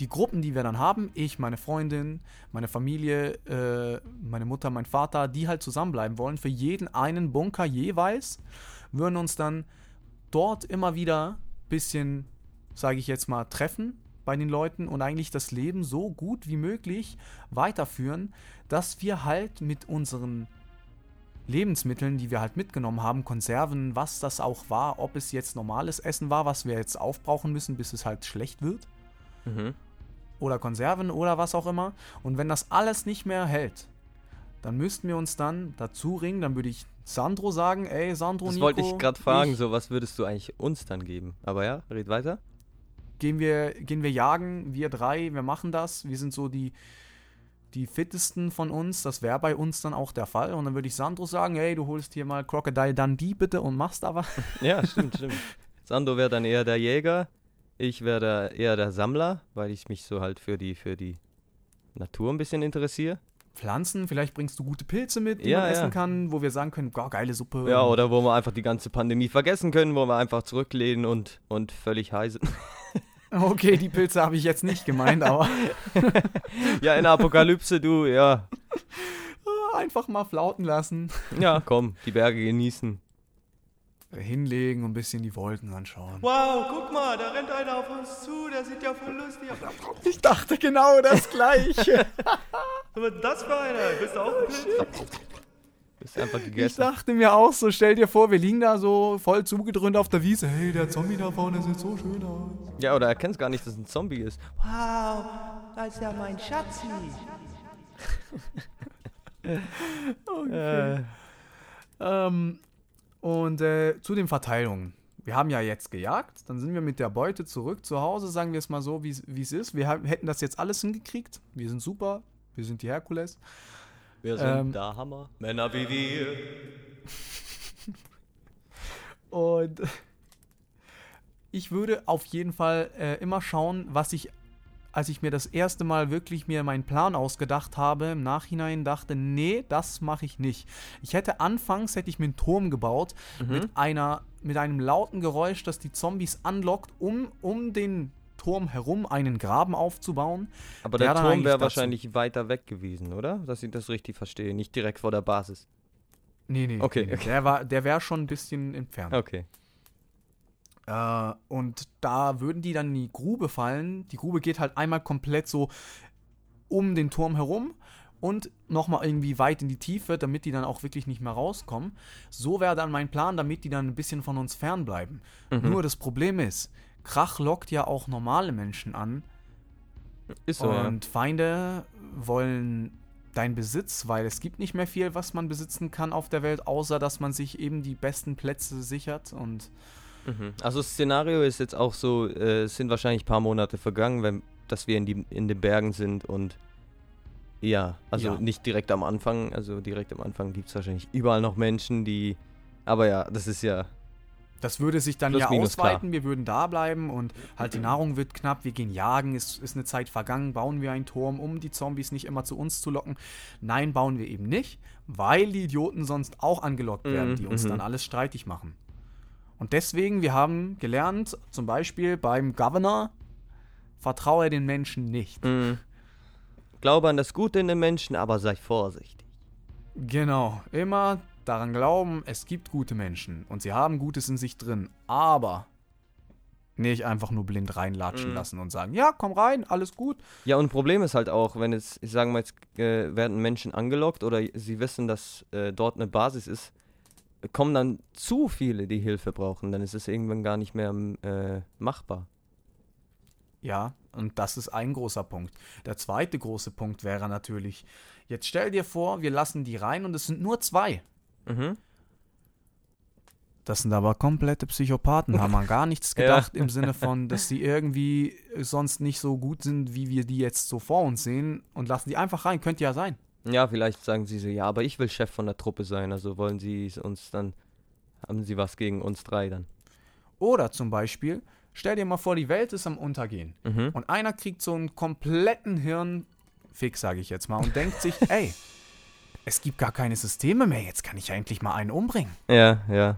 die Gruppen, die wir dann haben, ich, meine Freundin, meine Familie, äh, meine Mutter, mein Vater, die halt zusammenbleiben wollen, für jeden einen Bunker jeweils, würden uns dann dort immer wieder ein bisschen, sage ich jetzt mal, treffen bei den Leuten und eigentlich das Leben so gut wie möglich weiterführen, dass wir halt mit unseren Lebensmitteln, die wir halt mitgenommen haben, Konserven, was das auch war, ob es jetzt normales Essen war, was wir jetzt aufbrauchen müssen, bis es halt schlecht wird, Mhm. oder Konserven oder was auch immer. Und wenn das alles nicht mehr hält, dann müssten wir uns dann dazu ringen, dann würde ich Sandro sagen, ey Sandro, Das Nico, wollte ich gerade fragen, ich- so was würdest du eigentlich uns dann geben? Aber ja, red weiter. gehen wir, gehen wir jagen, wir drei, wir machen das, wir sind so die, die fittesten von uns, das wäre bei uns dann auch der Fall. Und dann würde ich Sandro sagen, hey, du holst hier mal Crocodile Dundee bitte und machst aber. (laughs) Ja, stimmt, stimmt. Sando wäre dann eher der Jäger, ich wäre eher der Sammler, weil ich mich so halt für die, für die Natur ein bisschen interessiere. Pflanzen, vielleicht bringst du gute Pilze mit, die Ja, man ja. essen kann, wo wir sagen können, oh, geile Suppe. Ja, oder wo wir einfach die ganze Pandemie vergessen können, wo wir einfach zurücklehnen und, und völlig high sind. (laughs) Okay, die Pilze habe ich jetzt nicht gemeint, aber (laughs) ja, in der Apokalypse, du, ja. einfach mal flauten lassen. Ja, komm, die Berge genießen. hinlegen und ein bisschen die Wolken anschauen. Wow, guck mal, da rennt einer auf uns zu, der sieht ja voll lustig aus. Ich dachte genau das Gleiche. (laughs) Was ist das für einer? Bist du auch ein Pilz? Bist einfach ich gegessen. dachte mir auch so, stell dir vor, wir liegen da so voll zugedröhnt auf der Wiese. Hey, der Zombie da vorne sieht so schön aus. Ja, oder er kennt gar nicht, dass es ein Zombie ist. Wow, da ist ja mein Schatzi. (laughs) Äh, Ähm, und äh, zu den Verteilungen. Wir haben ja jetzt gejagt, dann sind wir mit der Beute zurück zu Hause, sagen wir es mal so, wie es ist. Wir haben, hätten das jetzt alles hingekriegt. Wir sind super, wir sind die Herkules. Wir sind Ähm. der Hammer. Männer wie wir. (laughs) Und (laughs) ich würde auf jeden Fall äh, immer schauen, was ich, als ich mir das erste Mal wirklich mir meinen Plan ausgedacht habe, im Nachhinein dachte, nee, das mache ich nicht. Ich hätte anfangs, hätte ich mir einen Turm gebaut mit einer, mit einem lauten Geräusch, das die Zombies anlockt, um, um den Turm herum einen Graben aufzubauen. Aber der der Turm wäre wahrscheinlich weiter weg gewesen, oder? Dass ich das richtig verstehe. Nicht direkt vor der Basis. Nee, nee, Okay, nee, okay. der war, der wäre schon ein bisschen entfernt. Okay. Äh, und da würden die dann in die Grube fallen. Die Grube geht halt einmal komplett so um den Turm herum und nochmal irgendwie weit in die Tiefe, damit die dann auch wirklich nicht mehr rauskommen. So wäre dann mein Plan, damit die dann ein bisschen von uns fernbleiben. Nur das Problem ist, Krach lockt ja auch normale Menschen an Ist so, ja. und Feinde wollen deinen Besitz, weil es gibt nicht mehr viel, was man besitzen kann auf der Welt, außer dass man sich eben die besten Plätze sichert und Mhm. Also das Szenario ist jetzt auch so, äh, es sind wahrscheinlich ein paar Monate vergangen, wenn, dass wir in, die, in den Bergen sind und ja, also Ja. nicht direkt am Anfang, also direkt am Anfang gibt es wahrscheinlich überall noch Menschen, die, aber ja, das ist ja, Das würde sich dann Plus, ja minus, klar. ausweiten, wir würden da bleiben und halt die Nahrung wird knapp, wir gehen jagen, es ist eine Zeit vergangen, bauen wir einen Turm, um die Zombies nicht immer zu uns zu locken. Nein, bauen wir eben nicht, weil die Idioten sonst auch angelockt werden, Mhm, die uns mhm. dann alles streitig machen. Und deswegen, wir haben gelernt, zum Beispiel beim Governor, vertraue den Menschen nicht. mh, glaube an das Gute in den Menschen, aber sei vorsichtig. Genau, immer daran glauben, es gibt gute Menschen und sie haben Gutes in sich drin, aber nicht einfach nur blind reinlatschen Mhm. lassen und sagen, ja, komm rein, alles gut. Ja, und Problem ist halt auch, wenn jetzt, ich sage mal, jetzt äh, werden Menschen angelockt oder sie wissen, dass äh, dort eine Basis ist, kommen dann zu viele, die Hilfe brauchen, dann ist es irgendwann gar nicht mehr äh, machbar. Ja, und das ist ein großer Punkt. Der zweite große Punkt wäre natürlich, jetzt stell dir vor, wir lassen die rein und es sind nur zwei. Mhm. Das sind aber komplette Psychopathen, haben an gar nichts (laughs) Ja. gedacht im Sinne von, dass sie irgendwie sonst nicht so gut sind, wie wir die jetzt so vor uns sehen und lassen die einfach rein. Könnte ja sein. Ja, vielleicht sagen sie so, ja, aber ich will Chef von der Truppe sein, also wollen sie uns dann, haben sie was gegen uns drei dann. Oder zum Beispiel, stell dir mal vor, die Welt ist am Untergehen Mhm. und einer kriegt so einen kompletten Hirnfix, sage ich jetzt mal, und denkt sich, (laughs) ey, es gibt gar keine Systeme mehr, jetzt kann ich ja endlich mal einen umbringen. Ja, ja.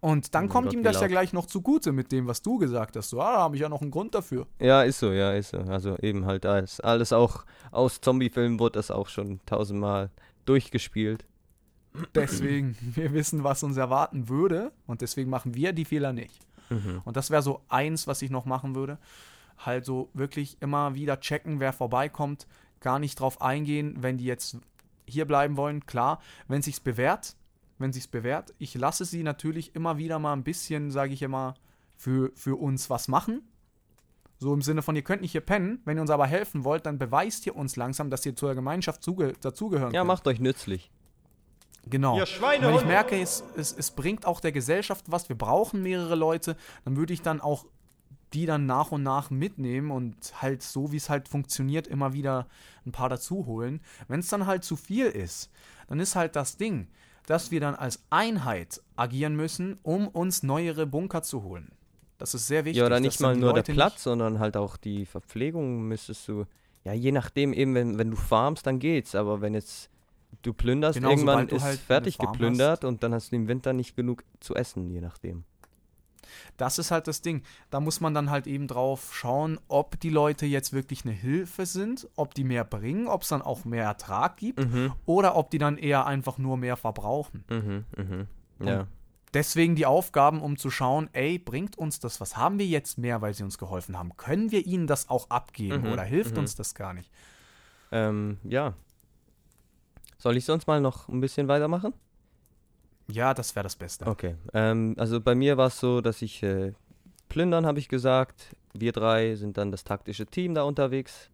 Und dann Oh kommt Gott, ihm das ja laut. gleich noch zugute mit dem, was du gesagt hast. So, ah, da habe ich ja noch einen Grund dafür. Ja, ist so, ja, ist so. Also eben halt alles, alles auch aus Zombie-Filmen wurde das auch schon tausendmal durchgespielt. Deswegen, (clears throat) wir wissen, was uns erwarten würde und deswegen machen wir die Fehler nicht. Mhm. Und das wäre so eins, was ich noch machen würde. Halt so wirklich immer wieder checken, wer vorbeikommt, gar nicht drauf eingehen, wenn die jetzt hier bleiben wollen. Klar, wenn sich's bewährt, wenn sich's bewährt, ich lasse sie natürlich immer wieder mal ein bisschen, sage ich immer, für, für uns was machen. So im Sinne von, ihr könnt nicht hier pennen, wenn ihr uns aber helfen wollt, dann beweist ihr uns langsam, dass ihr zur Gemeinschaft zuge dazugehören Ja, könnt. macht euch nützlich. Genau. Ihr Schweine- Wenn ich merke, es, es, es bringt auch der Gesellschaft was, wir brauchen mehrere Leute, dann würde ich dann auch die dann nach und nach mitnehmen und halt so, wie es halt funktioniert, immer wieder ein paar dazu holen. Wenn es dann halt zu viel ist, dann ist halt das Ding, dass wir dann als Einheit agieren müssen, um uns neuere Bunker zu holen. Das ist sehr wichtig. Ja, oder nicht mal nur der Leute Platz, sondern halt auch die Verpflegung müsstest du. Ja, je nachdem, eben, wenn, wenn du farmst, dann geht's. Aber wenn jetzt du plünderst, Genau, irgendwann ist halt fertig geplündert und dann hast du im Winter nicht genug zu essen, je nachdem. Das ist halt das Ding. Da muss man dann halt eben drauf schauen, ob die Leute jetzt wirklich eine Hilfe sind, ob die mehr bringen, ob es dann auch mehr Ertrag gibt Mhm, oder ob die dann eher einfach nur mehr verbrauchen. mhm, mhm. Ja. deswegen die Aufgaben, um zu schauen, ey, bringt uns das, was haben wir jetzt mehr, weil sie uns geholfen haben? Können wir ihnen das auch abgeben Mhm, oder hilft mhm. uns das gar nicht? Ähm, ja. Soll ich sonst mal noch ein bisschen weitermachen? Ja, das wäre das Beste. Okay. Ähm, also bei mir war es so, dass ich äh, plündern, habe ich gesagt. Wir drei sind dann das taktische Team da unterwegs.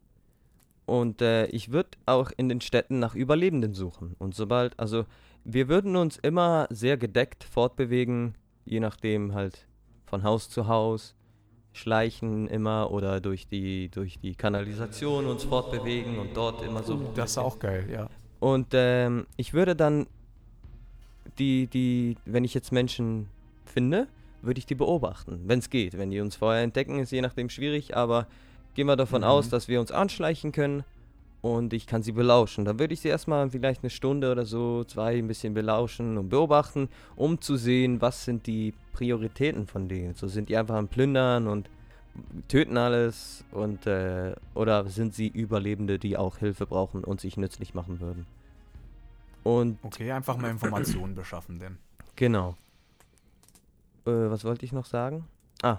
Und äh, ich würde auch in den Städten nach Überlebenden suchen. Und sobald, also wir würden uns immer sehr gedeckt fortbewegen, je nachdem halt von Haus zu Haus, schleichen immer oder durch die, durch die Kanalisation uns fortbewegen und dort immer so. Uh, das ist auch geil, ja. Und ähm, ich würde dann die, die, wenn ich jetzt Menschen finde, würde ich die beobachten, wenn es geht. Wenn die uns vorher entdecken, ist je nachdem schwierig, aber gehen wir davon Mhm. aus, dass wir uns anschleichen können und ich kann sie belauschen. Dann würde ich sie erstmal vielleicht eine Stunde oder so, zwei ein bisschen belauschen und beobachten, um zu sehen, was sind die Prioritäten von denen. So sind die einfach am Plündern und töten alles und äh, oder sind sie Überlebende, die auch Hilfe brauchen und sich nützlich machen würden. Und Okay, einfach mal Informationen (clears throat) beschaffen, denn. genau. Äh, was wollte ich noch sagen? Ah,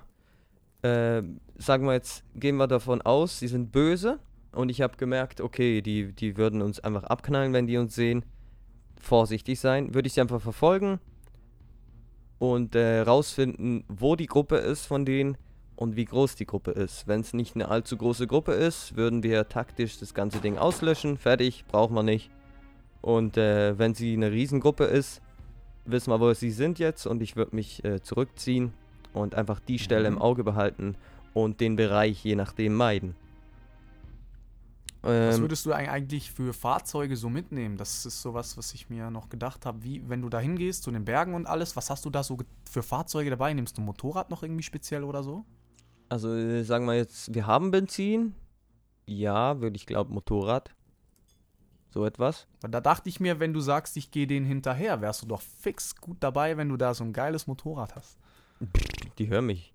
äh, sagen wir jetzt, gehen wir davon aus, sie sind böse und ich habe gemerkt, okay, die, die würden uns einfach abknallen, wenn die uns sehen. Vorsichtig sein, würde ich sie einfach verfolgen und äh, rausfinden, wo die Gruppe ist von denen und wie groß die Gruppe ist. Wenn es nicht eine allzu große Gruppe ist, würden wir taktisch das ganze Ding auslöschen. Fertig, brauchen wir nicht. Und äh, wenn sie eine Riesengruppe ist, wissen wir, wo sie sind jetzt und ich würde mich äh, zurückziehen und einfach die Stelle im Mhm. Auge behalten und den Bereich je nachdem meiden. Was Ähm, würdest du eig- eigentlich für Fahrzeuge so mitnehmen? Das ist sowas, was ich mir noch gedacht habe. Wie, wenn du da hingehst, zu den Bergen und alles, was hast du da so für Fahrzeuge dabei? Nimmst du ein Motorrad noch irgendwie speziell oder so? also äh, sagen wir jetzt, wir haben Benzin. Ja, würde ich glauben, Motorrad. So etwas. Da dachte ich mir, wenn du sagst, ich gehe denen hinterher, wärst du doch fix gut dabei, wenn du da so ein geiles Motorrad hast. Die hören mich.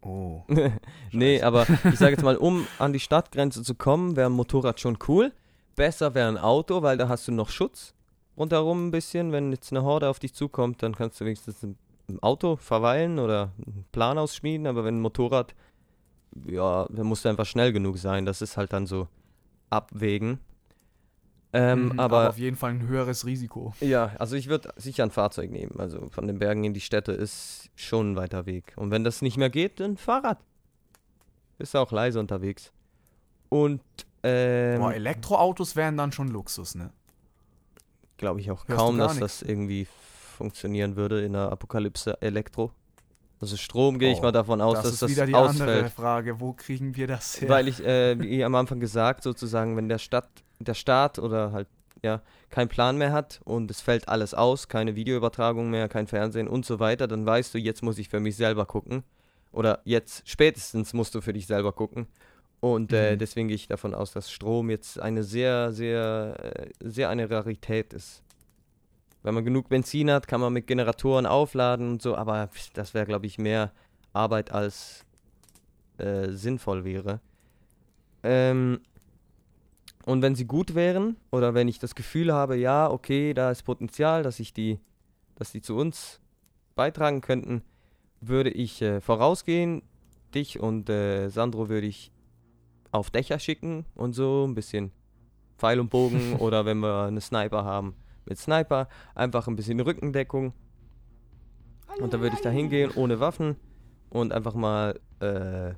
Oh. (laughs) nee, aber ich sage jetzt mal, um (laughs) an die Stadtgrenze zu kommen, wäre ein Motorrad schon cool. Besser wäre ein Auto, weil da hast du noch Schutz rundherum ein bisschen. Wenn jetzt eine Horde auf dich zukommt, dann kannst du wenigstens im im Auto verweilen oder einen Plan ausschmieden. Aber wenn ein Motorrad, ja, dann musst du einfach schnell genug sein. Das ist halt dann so abwägen. Ähm, Mhm, aber auf jeden Fall ein höheres Risiko. ja, also ich würde sicher ein Fahrzeug nehmen. Also von den Bergen in die Städte ist schon ein weiter Weg. Und wenn das nicht mehr geht, dann Fahrrad. Bist auch leise unterwegs. Und ähm, Boah, Elektroautos wären dann schon Luxus, ne? glaube ich auch hörst kaum, dass nix. das irgendwie funktionieren würde in der Apokalypse Elektro. Also Strom gehe ich Oh, mal davon aus, das dass ist das wieder die andere ausfällt. Frage. Wo kriegen wir das her? Weil ich, äh, (laughs) wie am Anfang gesagt, sozusagen, wenn der Stadt, der Staat oder halt, ja, keinen Plan mehr hat und es fällt alles aus, keine Videoübertragung mehr, kein Fernsehen und so weiter, dann weißt du, jetzt muss ich für mich selber gucken. Oder jetzt spätestens musst du für dich selber gucken. Und äh, Mhm. deswegen gehe ich davon aus, dass Strom jetzt eine sehr, sehr, äh, sehr eine Rarität ist. Wenn man genug Benzin hat, kann man mit Generatoren aufladen und so, aber das wäre, glaube ich, mehr Arbeit als äh, sinnvoll wäre. Ähm, und wenn sie gut wären, oder wenn ich das Gefühl habe, ja, okay, da ist Potenzial, dass ich die, dass die zu uns beitragen könnten, würde ich äh, vorausgehen. Dich und äh, Sandro würde ich auf Dächer schicken und so, ein bisschen Pfeil und Bogen (laughs) oder wenn wir eine Sniper haben, mit Sniper, einfach ein bisschen Rückendeckung. Und dann würde ich da hingehen ohne Waffen und einfach mal äh,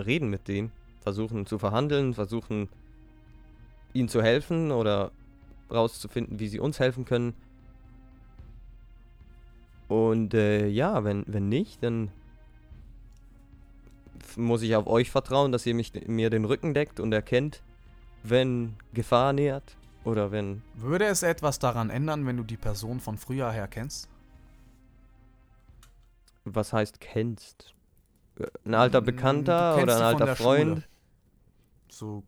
reden mit denen, versuchen zu verhandeln, versuchen ihnen zu helfen oder rauszufinden, wie sie uns helfen können. Und äh, ja, wenn, wenn nicht, dann muss ich auf euch vertrauen, dass ihr mich, mir den Rücken deckt und erkennt, wenn Gefahr nähert oder wenn Würde es etwas daran ändern, wenn du die Person von früher her kennst? was heißt kennst. Ein alter Mm, Bekannter oder ein alter Freund. Schule. So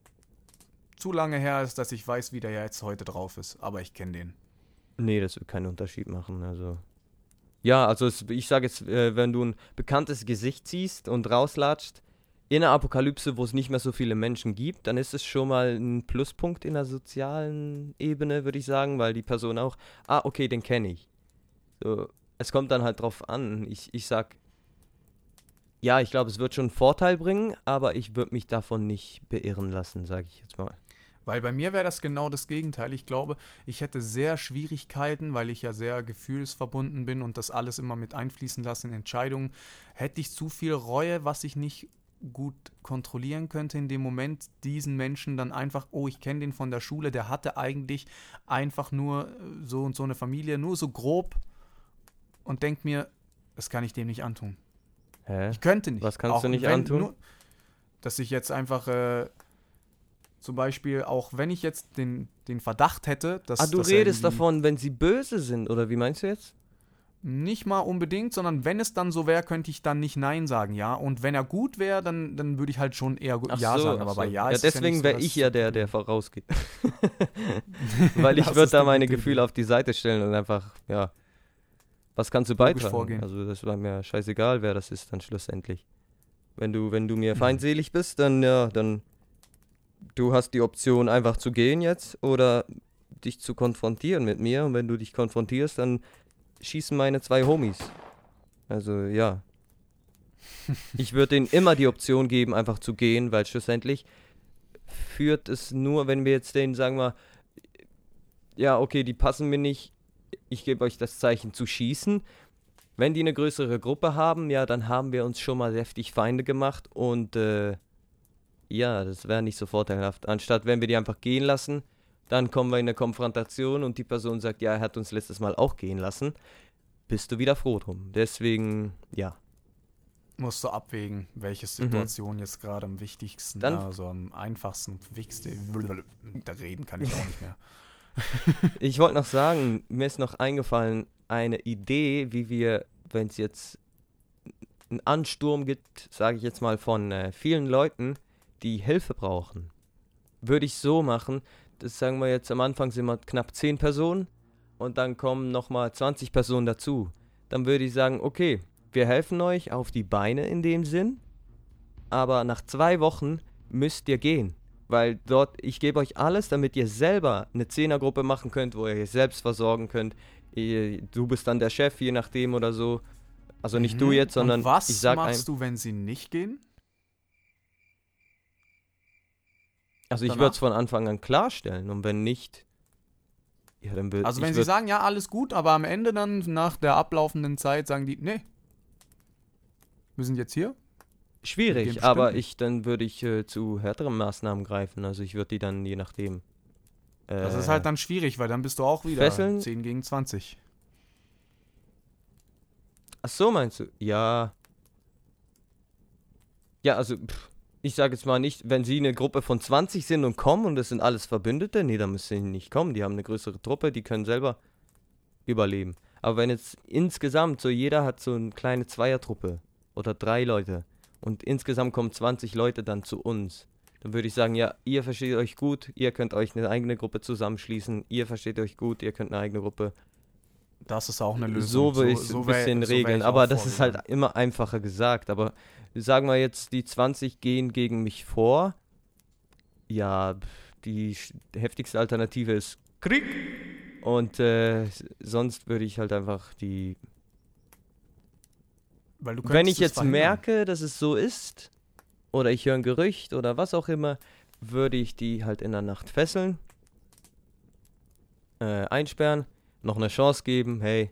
zu lange her ist, dass ich weiß, wie der jetzt heute drauf ist. Aber ich kenne den. Nee, das wird keinen Unterschied machen. Also. Ja, also es, ich sage jetzt, äh, wenn du ein bekanntes Gesicht siehst und rauslatscht, in einer Apokalypse, wo es nicht mehr so viele Menschen gibt, dann ist es schon mal ein Pluspunkt in der sozialen Ebene, würde ich sagen, weil die Person auch, ah, okay, den kenne ich. So, es kommt dann halt drauf an. Ich, ich sag, ja, ich glaube, es wird schon einen Vorteil bringen, aber ich würde mich davon nicht beirren lassen, sage ich jetzt mal. Weil bei mir wäre das genau das Gegenteil. Ich glaube, ich hätte sehr Schwierigkeiten, weil ich ja sehr gefühlsverbunden bin und das alles immer mit einfließen lasse in Entscheidungen. Hätte ich zu viel Reue, was ich nicht gut kontrollieren könnte in dem Moment, diesen Menschen dann einfach, oh, ich kenne den von der Schule, der hatte eigentlich einfach nur so und so eine Familie, nur so grob und denkt mir, das kann ich dem nicht antun. Hä? Ich könnte nicht. Was kannst Auch du nicht wenn antun? Nur, dass ich jetzt einfach äh, zum Beispiel, auch wenn ich jetzt den, den Verdacht hätte, dass. Ah, du dass redest davon, wenn sie böse sind, oder wie meinst du jetzt? Nicht mal unbedingt, sondern wenn es dann so wäre, könnte ich dann nicht Nein sagen, ja. Und wenn er gut wäre, dann, dann würde ich halt schon eher Ach Ja so, sagen. Aber so. bei Ja ja ist es ja deswegen so, wäre ich ja der, der (laughs) vorausgeht. (laughs) Weil ich würde da meine Gefühle auf die Seite stellen und einfach, ja, was kannst du beitragen? vorgehen. Also das war mir scheißegal, wer das ist dann schlussendlich. Wenn du, wenn du mir Mhm. feindselig bist, dann ja, dann du hast die Option einfach zu gehen jetzt oder dich zu konfrontieren mit mir und wenn du dich konfrontierst, dann schießen meine zwei Homies. Also ja. (laughs) Ich würde denen immer die Option geben, einfach zu gehen, weil schlussendlich führt es nur, wenn wir jetzt denen sagen wir, ja, okay, die passen mir nicht, ich gebe euch das Zeichen zu schießen. Wenn die eine größere Gruppe haben, ja, dann haben wir uns schon mal heftig Feinde gemacht und äh, ja, das wäre nicht so vorteilhaft. Anstatt wenn wir die einfach gehen lassen, dann kommen wir in eine Konfrontation und die Person sagt, ja, er hat uns letztes Mal auch gehen lassen, bist du wieder froh drum. Deswegen, ja. musst du abwägen, welche Mhm. Situation jetzt gerade am wichtigsten, Dann- also am einfachsten, wichtigsten. Da reden kann ich auch nicht mehr. (laughs) Ich wollte noch sagen, mir ist noch eingefallen, eine Idee, wie wir, wenn es jetzt einen Ansturm gibt, sage ich jetzt mal, von äh, vielen Leuten, die Hilfe brauchen, würde ich so machen, das sagen wir jetzt am Anfang sind wir knapp 10 Personen und dann kommen nochmal 20 Personen dazu. Dann würde ich sagen, okay, wir helfen euch auf die Beine in dem Sinn, aber nach zwei Wochen müsst ihr gehen. Weil dort, ich gebe euch alles, damit ihr selber eine Zehnergruppe machen könnt, wo ihr euch selbst versorgen könnt. Ihr, du bist dann der Chef, je nachdem oder so. Also nicht du Mhm. jetzt, sondern Und was ich sag machst du, wenn sie nicht gehen? Also ich würde es von Anfang an klarstellen und wenn nicht, ja, dann würde Also wenn sie sagen, ja, alles gut, aber am Ende dann nach der ablaufenden Zeit sagen die, nee, wir sind jetzt hier. schwierig, aber ich dann würde ich äh, zu härteren Maßnahmen greifen. Also ich würde die dann je nachdem. Äh, Das ist halt dann schwierig, weil dann bist du auch wieder Fesseln? 10 gegen 20. Ach so meinst du? Ja. Ja, also pff, ich sage jetzt mal nicht, wenn sie eine Gruppe von 20 sind und kommen und das sind alles Verbündete, nee, dann müssen sie nicht kommen. Die haben eine größere Truppe, die können selber überleben. Aber wenn jetzt insgesamt so jeder hat so eine kleine Zweiertruppe oder drei Leute und insgesamt kommen 20 Leute dann zu uns, dann würde ich sagen, ja, ihr versteht euch gut, ihr könnt euch eine eigene Gruppe zusammenschließen, ihr versteht euch gut, ihr könnt eine eigene Gruppe Das ist auch eine Lösung. so will ich es so ein wär- bisschen so regeln. aber das ist halt immer einfacher gesagt. Aber sagen wir jetzt, die 20 gehen gegen mich vor. Ja, die heftigste Alternative ist Krieg. Und äh, sonst würde ich halt einfach die. Wenn ich jetzt verhindern. merke, dass es so ist, oder ich höre ein Gerücht oder was auch immer, würde ich die halt in der Nacht fesseln, äh, einsperren, noch eine Chance geben, hey,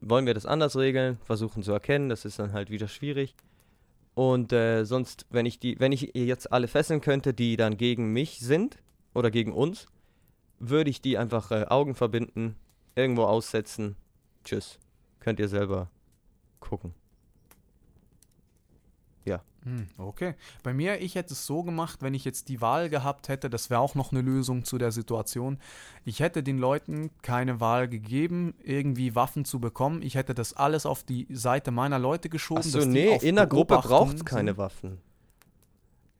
wollen wir das anders regeln, versuchen zu erkennen, das ist dann halt wieder schwierig. Und äh, sonst, wenn ich die, wenn ich jetzt alle fesseln könnte, die dann gegen mich sind oder gegen uns, würde ich die einfach äh, Augen verbinden, irgendwo aussetzen. Tschüss. Könnt ihr selber gucken. Hm, okay. Bei mir, ich hätte es so gemacht, wenn ich jetzt die Wahl gehabt hätte, das wäre auch noch eine Lösung zu der Situation. Ich hätte den Leuten keine Wahl gegeben, irgendwie Waffen zu bekommen. Ich hätte das alles auf die Seite meiner Leute geschoben. Achso, nee, in der Gruppe braucht es keine. Waffen.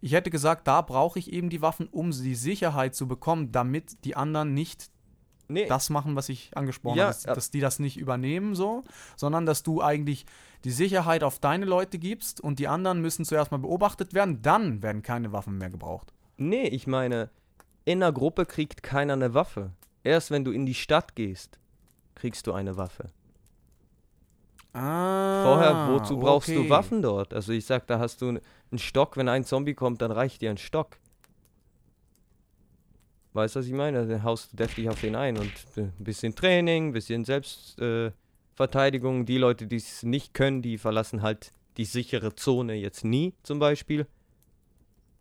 Ich hätte gesagt, da brauche ich eben die Waffen, um die Sicherheit zu bekommen, damit die anderen nicht Nee, das machen, was ich angesprochen Ja, habe, dass, ja. dass die das nicht übernehmen so, sondern dass du eigentlich die Sicherheit auf deine Leute gibst und die anderen müssen zuerst mal beobachtet werden, dann werden keine Waffen mehr gebraucht. nee, ich meine, in einer Gruppe kriegt keiner eine Waffe. Erst wenn du in die Stadt gehst, kriegst du eine Waffe. Ah, Vorher, wozu brauchst okay. du Waffen dort? Also ich sag, da hast du einen Stock, wenn ein Zombie kommt, dann reicht dir ein Stock. Weißt du, was ich meine? Dann haust du deftig auf den ein und ein bisschen Training, ein bisschen Selbstverteidigung. Äh, die Leute, die es nicht können, die verlassen halt die sichere Zone jetzt nie, zum Beispiel.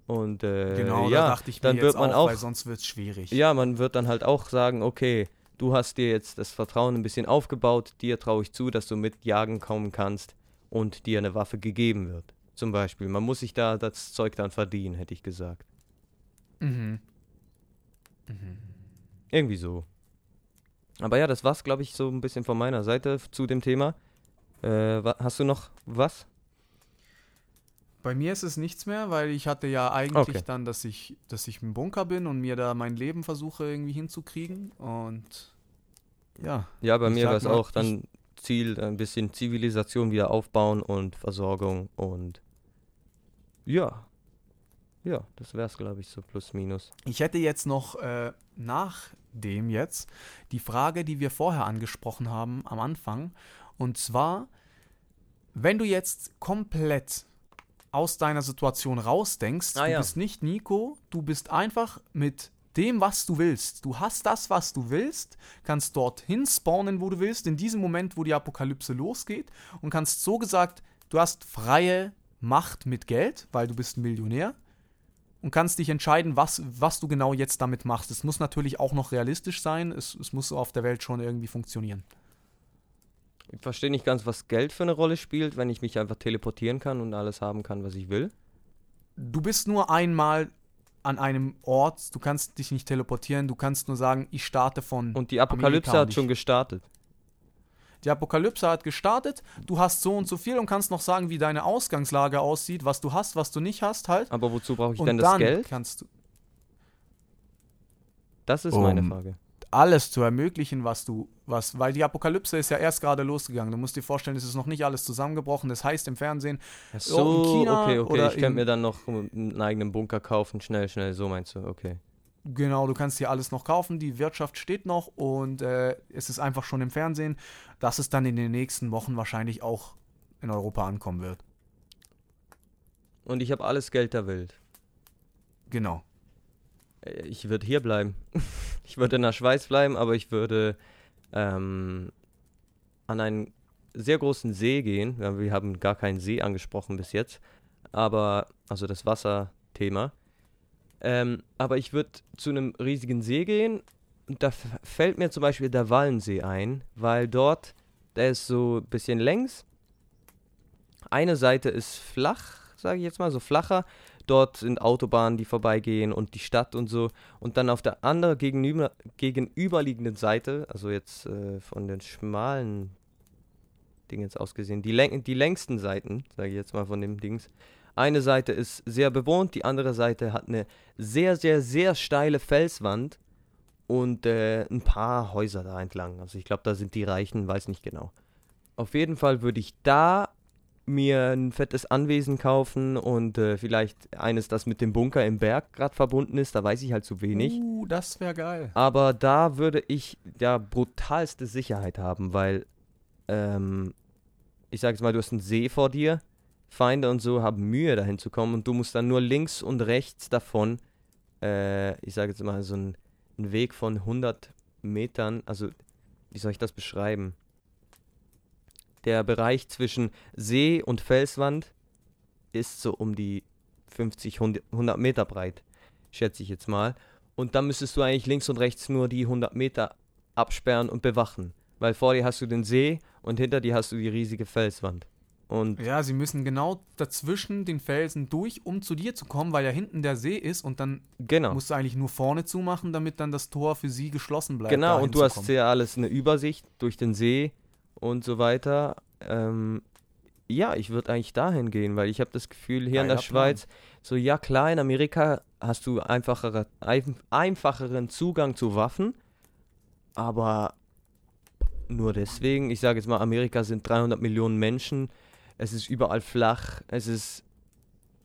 Und äh, Genau, ja, da dachte ich mir dann jetzt wird man auch, auch weil sonst wird es schwierig. ja, man wird dann halt auch sagen, okay, du hast dir jetzt das Vertrauen ein bisschen aufgebaut, dir traue ich zu, dass du mit Jagen kommen kannst und dir eine Waffe gegeben wird. Zum Beispiel. Man muss sich da das Zeug dann verdienen, hätte ich gesagt. Mhm. Irgendwie so. Aber ja, das war's, glaube ich, so ein bisschen von meiner Seite zu dem Thema. Äh, hast du noch was? Bei mir ist es nichts mehr, weil ich hatte ja eigentlich Okay. dann, dass ich, dass ich im Bunker bin und mir da mein Leben versuche irgendwie hinzukriegen und ja. Ja, bei mir war es auch dann Ziel, ein bisschen Zivilisation wieder aufbauen und Versorgung und ja. Ja, das wär's, glaube ich, so plus minus. Ich hätte jetzt noch äh, nach dem jetzt die Frage, die wir vorher angesprochen haben am Anfang. Und zwar, wenn du jetzt komplett aus deiner Situation rausdenkst, Ah, du ja. bist nicht Nico, du bist einfach mit dem, was du willst. Du hast das, was du willst, kannst dorthin spawnen, wo du willst, in diesem Moment, wo die Apokalypse losgeht und kannst so gesagt, du hast freie Macht mit Geld, weil du bist ein Millionär und kannst dich entscheiden, was, was du genau jetzt damit machst. Es muss natürlich auch noch realistisch sein, es, es muss auf der Welt schon irgendwie funktionieren. Ich verstehe nicht ganz, was Geld für eine Rolle spielt, wenn ich mich einfach teleportieren kann und alles haben kann, was ich will. Du bist nur einmal an einem Ort, du kannst dich nicht teleportieren, du kannst nur sagen, ich starte von. Und die Apokalypse hat schon gestartet. Die Apokalypse hat gestartet, du hast so und so viel und kannst noch sagen, wie deine Ausgangslage aussieht, was du hast, was du nicht hast halt. Aber wozu brauche ich und denn das dann Geld? kannst du Das ist meine Um, Frage. alles zu ermöglichen, was du, was, weil die Apokalypse ist ja erst gerade losgegangen. Du musst dir vorstellen, es ist noch nicht alles zusammengebrochen. Das heißt im Fernsehen, Ach in so, China okay, okay. Ich könnte in- mir dann noch einen eigenen Bunker kaufen, schnell, schnell, so meinst du, okay. Genau, du kannst hier alles noch kaufen, die Wirtschaft steht noch und äh, es ist einfach schon im Fernsehen, dass es dann in den nächsten Wochen wahrscheinlich auch in Europa ankommen wird. Und ich habe alles Geld der Welt. Genau. Äh, Ich würde hier bleiben. (laughs) ich würde in der Schweiz bleiben, aber ich würde ähm, an einen sehr großen See gehen. Wir haben gar keinen See angesprochen bis jetzt. Aber, also das Wasserthema. Ähm, aber ich würde zu einem riesigen See gehen und da fällt mir zum Beispiel der Wallensee ein, weil dort, der ist so ein bisschen längs. Eine Seite ist flach, sage ich jetzt mal, so flacher. Dort sind Autobahnen, die vorbeigehen und die Stadt und so. Und dann auf der anderen gegenüber, gegenüberliegenden Seite, also jetzt äh, von den schmalen Dingens aus gesehen, die, die längsten Seiten, sage ich jetzt mal von dem Dings. Eine Seite ist sehr bewohnt, die andere Seite hat eine sehr, sehr, sehr steile Felswand und äh, ein paar Häuser da entlang. Also ich glaube, da sind die Reichen, weiß nicht genau. Auf jeden Fall würde ich da mir ein fettes Anwesen kaufen und äh, vielleicht eines, das mit dem Bunker im Berg gerade verbunden ist. Da weiß ich halt zu wenig. Uh, das wäre geil. Aber da würde ich ja brutalste Sicherheit haben, weil ähm, ich sage jetzt mal, du hast einen See vor dir, Feinde und so haben Mühe dahin zu kommen und du musst dann nur links und rechts davon, äh, ich sage jetzt mal so einen, Weg von 100 Metern, also wie soll ich das beschreiben? Der Bereich zwischen See und Felswand ist so um die 50, 100 Meter breit, schätze ich jetzt mal. Und dann müsstest du eigentlich links und rechts nur die 100 Meter absperren und bewachen. Weil vor dir hast du den See und hinter dir hast du die riesige Felswand. Und Ja, sie müssen genau dazwischen den Felsen durch, um zu dir zu kommen, weil ja hinten der See ist und dann genau, musst du eigentlich nur vorne zumachen, damit dann das Tor für sie geschlossen bleibt. genau. Und du hast ja alles eine Übersicht durch den See und so weiter. Ähm, ja, ich würde eigentlich dahin gehen, weil ich habe das Gefühl, hier in der. Schweiz, so ja klar, in Amerika hast du einfachere, ein, einfacheren Zugang zu Waffen. aber nur deswegen, ich sage jetzt mal, Amerika sind 300 Millionen Menschen, es ist überall flach, es ist,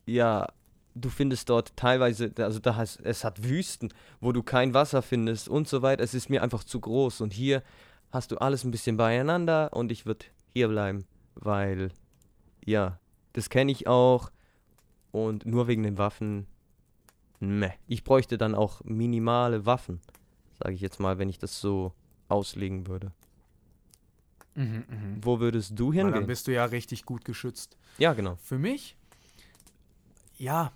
ja, du findest dort teilweise, also da hast, es hat Wüsten, wo du kein Wasser findest und so weiter, es ist mir einfach zu groß und hier hast du alles ein bisschen beieinander und ich würde hier bleiben, weil, ja, das kenne ich auch und nur wegen den Waffen, meh, ich bräuchte dann auch minimale Waffen, sage ich jetzt mal, wenn ich das so auslegen würde. Mhm, mhm. Wo würdest du Weil dann hingehen? bist du ja richtig gut geschützt. Ja, genau. Für mich, ja,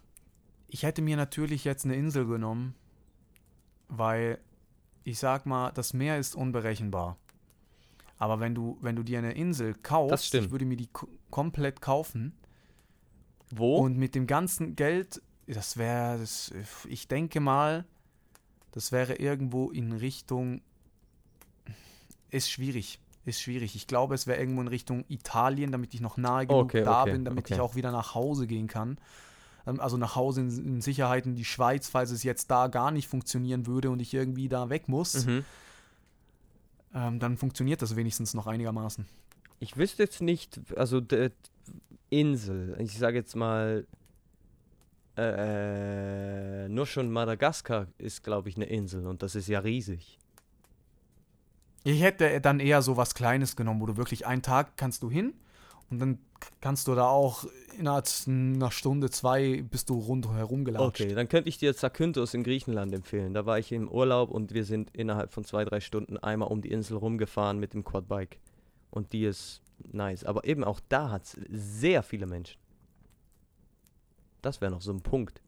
ich hätte mir natürlich jetzt eine Insel genommen, weil ich sag mal, das Meer ist unberechenbar. Aber wenn du, wenn du dir eine Insel kaufst, ich würde mir die ko- komplett kaufen Wo? und mit dem ganzen Geld, das wäre, ich denke mal, das wäre irgendwo in Richtung, ist schwierig, ist schwierig. Ich glaube, es wäre irgendwo in Richtung Italien, damit ich noch nahe genug Okay, da okay, bin, damit okay. ich auch wieder nach Hause gehen kann. Ähm, Also nach Hause in, in Sicherheit in die Schweiz, falls es jetzt da gar nicht funktionieren würde und ich irgendwie da weg muss, mhm. ähm, dann funktioniert das wenigstens noch einigermaßen. Ich wüsste jetzt nicht, also Insel, ich sage jetzt mal, äh, nur schon Madagaskar ist, glaube ich, eine Insel und das ist ja riesig. Ich hätte dann eher so was Kleines genommen, wo du wirklich einen Tag kannst du hin und dann kannst du da auch innerhalb einer Stunde, zwei bist du rundherum gelatscht. Okay, dann könnte ich dir Zakynthos in Griechenland empfehlen. Da war ich im Urlaub und wir sind innerhalb von zwei, drei Stunden einmal um die Insel rumgefahren mit dem Quadbike. Und die ist nice. Aber eben auch da hat es sehr viele Menschen. Das wäre noch so ein Punkt.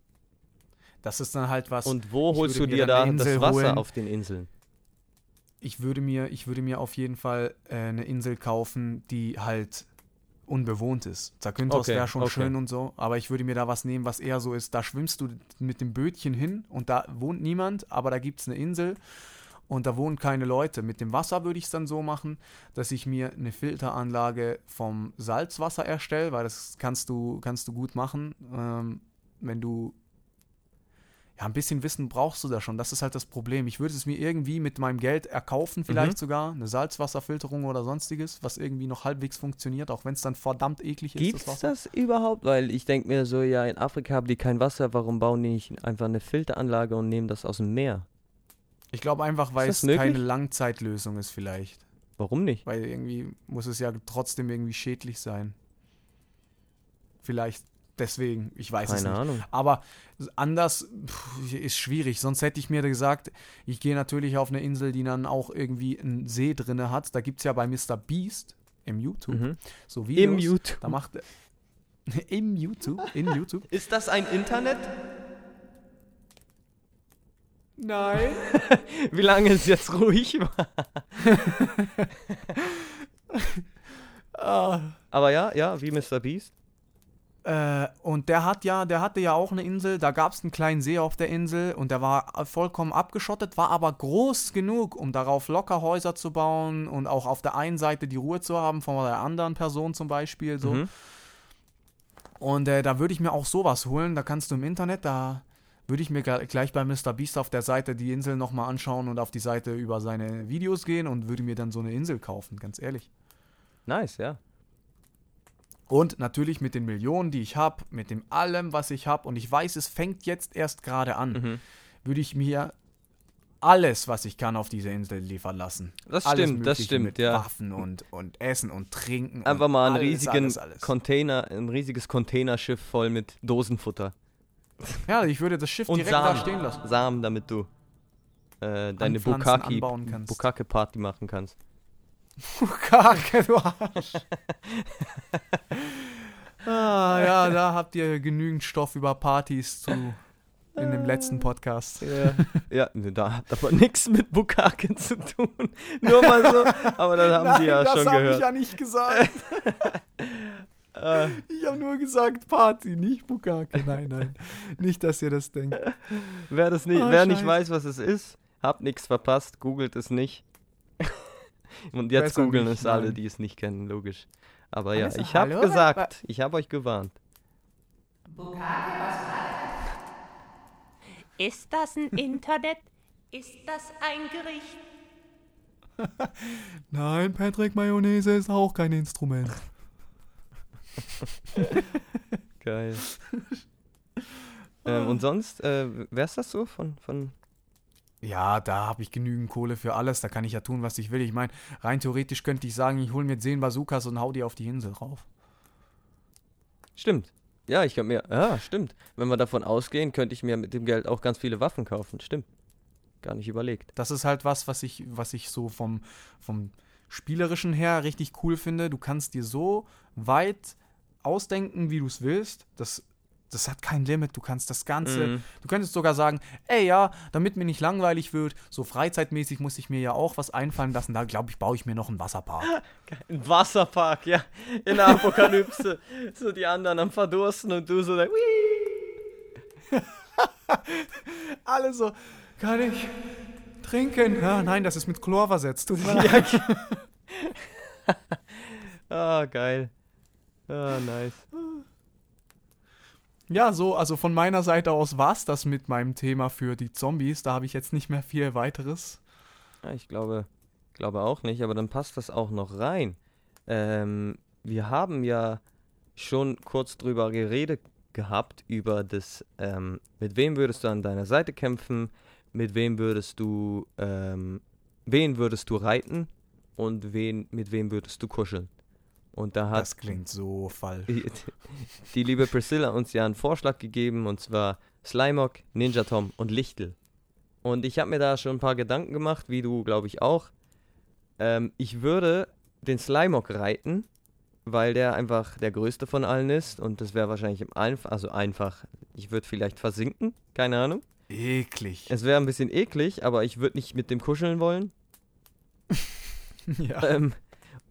Das ist dann halt was. Und wo holst du dir da das Wasser holen. auf den Inseln? Ich würde mir, ich würde mir auf jeden Fall äh, eine Insel kaufen, die halt unbewohnt ist. Zakynthos Okay, wäre schon okay. schön und so, aber ich würde mir da was nehmen, was eher so ist, da schwimmst du mit dem Bötchen hin und da wohnt niemand, aber da gibt es eine Insel und da wohnen keine Leute. Mit dem Wasser würde ich es dann so machen, dass ich mir eine Filteranlage vom Salzwasser erstelle, weil das kannst du, kannst du gut machen, ähm, wenn du ja, ein bisschen Wissen brauchst du da schon. Das ist halt das Problem. Ich würde es mir irgendwie mit meinem Geld erkaufen, vielleicht Mhm. sogar. Eine Salzwasserfilterung oder sonstiges, was irgendwie noch halbwegs funktioniert, auch wenn es dann verdammt eklig ist, das Wasser. das überhaupt? Weil ich denke mir so, ja, in Afrika haben die kein Wasser, warum bauen die nicht einfach eine Filteranlage und nehmen das aus dem Meer? Ich glaube einfach, weil es möglich? keine Langzeitlösung ist vielleicht. Warum nicht? Weil irgendwie muss es ja trotzdem irgendwie schädlich sein. Vielleicht deswegen, ich weiß es Keine nicht. Ahnung. Aber anders pff, ist schwierig. Sonst hätte ich mir gesagt, ich gehe natürlich auf eine Insel, die dann auch irgendwie einen See drinne hat. Da gibt es ja bei Mr. Beast im YouTube Mhm. so Videos. Im YouTube. Da macht er. (laughs) Im YouTube? In YouTube? Ist das ein Internet? Nein. (laughs) Wie lange es jetzt ruhig war. (laughs) Ah. Aber ja, ja, wie Mr. Beast. Äh, und der hat ja, der hatte ja auch eine Insel, da gab es einen kleinen See auf der Insel und der war vollkommen abgeschottet, war aber groß genug, um darauf locker Häuser zu bauen und auch auf der einen Seite die Ruhe zu haben von der anderen Person zum Beispiel. So. Mhm. Und äh, da würde ich mir auch sowas holen. Da kannst du im Internet, da würde ich mir gl- gleich bei Mr. Beast auf der Seite die Insel nochmal anschauen und auf die Seite über seine Videos gehen und würde mir dann so eine Insel kaufen, ganz ehrlich. Nice, ja. Und natürlich mit den Millionen, die ich habe, mit dem allem, was ich habe, und ich weiß, es fängt jetzt erst gerade an, Mhm. würde ich mir alles, was ich kann, auf diese Insel liefern lassen. Das alles stimmt, das stimmt, mit ja. Waffen und, und Essen und Trinken. Einfach und mal einen alles, riesigen alles, alles. Container, ein riesiges Containerschiff voll mit Dosenfutter. Ja, ich würde das Schiff Und direkt da Samen. stehen lassen. Samen, damit du äh, deine Anpflanzen, Bukaki, anbauen kannst. Bukake-Party machen kannst. (laughs) Kacke, du Arsch. (laughs) ah, ja, da habt ihr genügend Stoff über Partys zu in dem letzten Podcast. Ja, ja ne, da hat aber nichts mit Bukake zu tun. Nur mal so, aber das haben sie ja das schon gehört. ich ja nicht gesagt. Äh, (laughs) Ich habe nur gesagt Party, nicht Bukake. Nein, nein. Nicht, dass ihr das denkt. wer das nicht, Oh, wer nicht weiß, was es ist, habt nichts verpasst, googelt es nicht. Und jetzt googeln es alle, die es nicht kennen, logisch. Aber ja, Also, ich habe gesagt, ich habe euch gewarnt. Ist das ein Internet? Ist das ein Gericht? (laughs) Nein, Patrick, Mayonnaise ist auch kein Instrument. (laughs) Geil. ähm, und sonst, äh, wär's das so von, von Ja, da habe ich genügend Kohle für alles. Da kann ich ja tun, was ich will. Ich meine, rein theoretisch könnte ich sagen, ich hole mir 10 Bazookas und hau die auf die Insel rauf. Stimmt. Ja, ich könnte mir. Ja, stimmt. Wenn wir davon ausgehen, könnte ich mir mit dem Geld auch ganz viele Waffen kaufen. Stimmt. Gar nicht überlegt. Das ist halt was, was ich, was ich so vom, vom Spielerischen her richtig cool finde. Du kannst dir so weit ausdenken, wie du es willst. Das, das hat kein Limit. Du kannst das Ganze. Mhm. Du könntest sogar sagen, ey ja, damit mir nicht langweilig wird, so freizeitmäßig muss ich mir ja auch was einfallen lassen. Da glaube ich, baue ich mir noch einen Wasserpark. (laughs) Ein Wasserpark, ja. In der Apokalypse. (laughs) so die anderen am Verdursten und du so da. (laughs) Alle so, kann ich trinken? Ja, nein, das ist mit Chlor versetzt. Ah, geil. Ah, nice. Ja, so, also von meiner Seite aus war es das mit meinem Thema für die Zombies. Da habe ich jetzt nicht mehr viel weiteres. Ja, ich glaube, glaube auch nicht, aber dann passt das auch noch rein. Ähm, wir haben ja schon kurz drüber geredet gehabt, über das, ähm, mit wem würdest du an deiner Seite kämpfen, mit wem würdest du, ähm, wen würdest du reiten und wen, mit wem würdest du kuscheln. Und da hat Das klingt so falsch. die, die liebe Priscilla uns ja einen Vorschlag gegeben und zwar Slimog, Ninja Tom und Lichtel. Und ich habe mir da schon ein paar Gedanken gemacht, wie du, glaube ich, auch. Ähm, ich würde den Slimog reiten, weil der einfach der größte von allen ist und das wäre wahrscheinlich im einfach, also einfach, ich würde vielleicht versinken, keine Ahnung. Eklig. Es wäre ein bisschen eklig, aber ich würde nicht mit dem kuscheln wollen. (laughs) Ja. Ähm,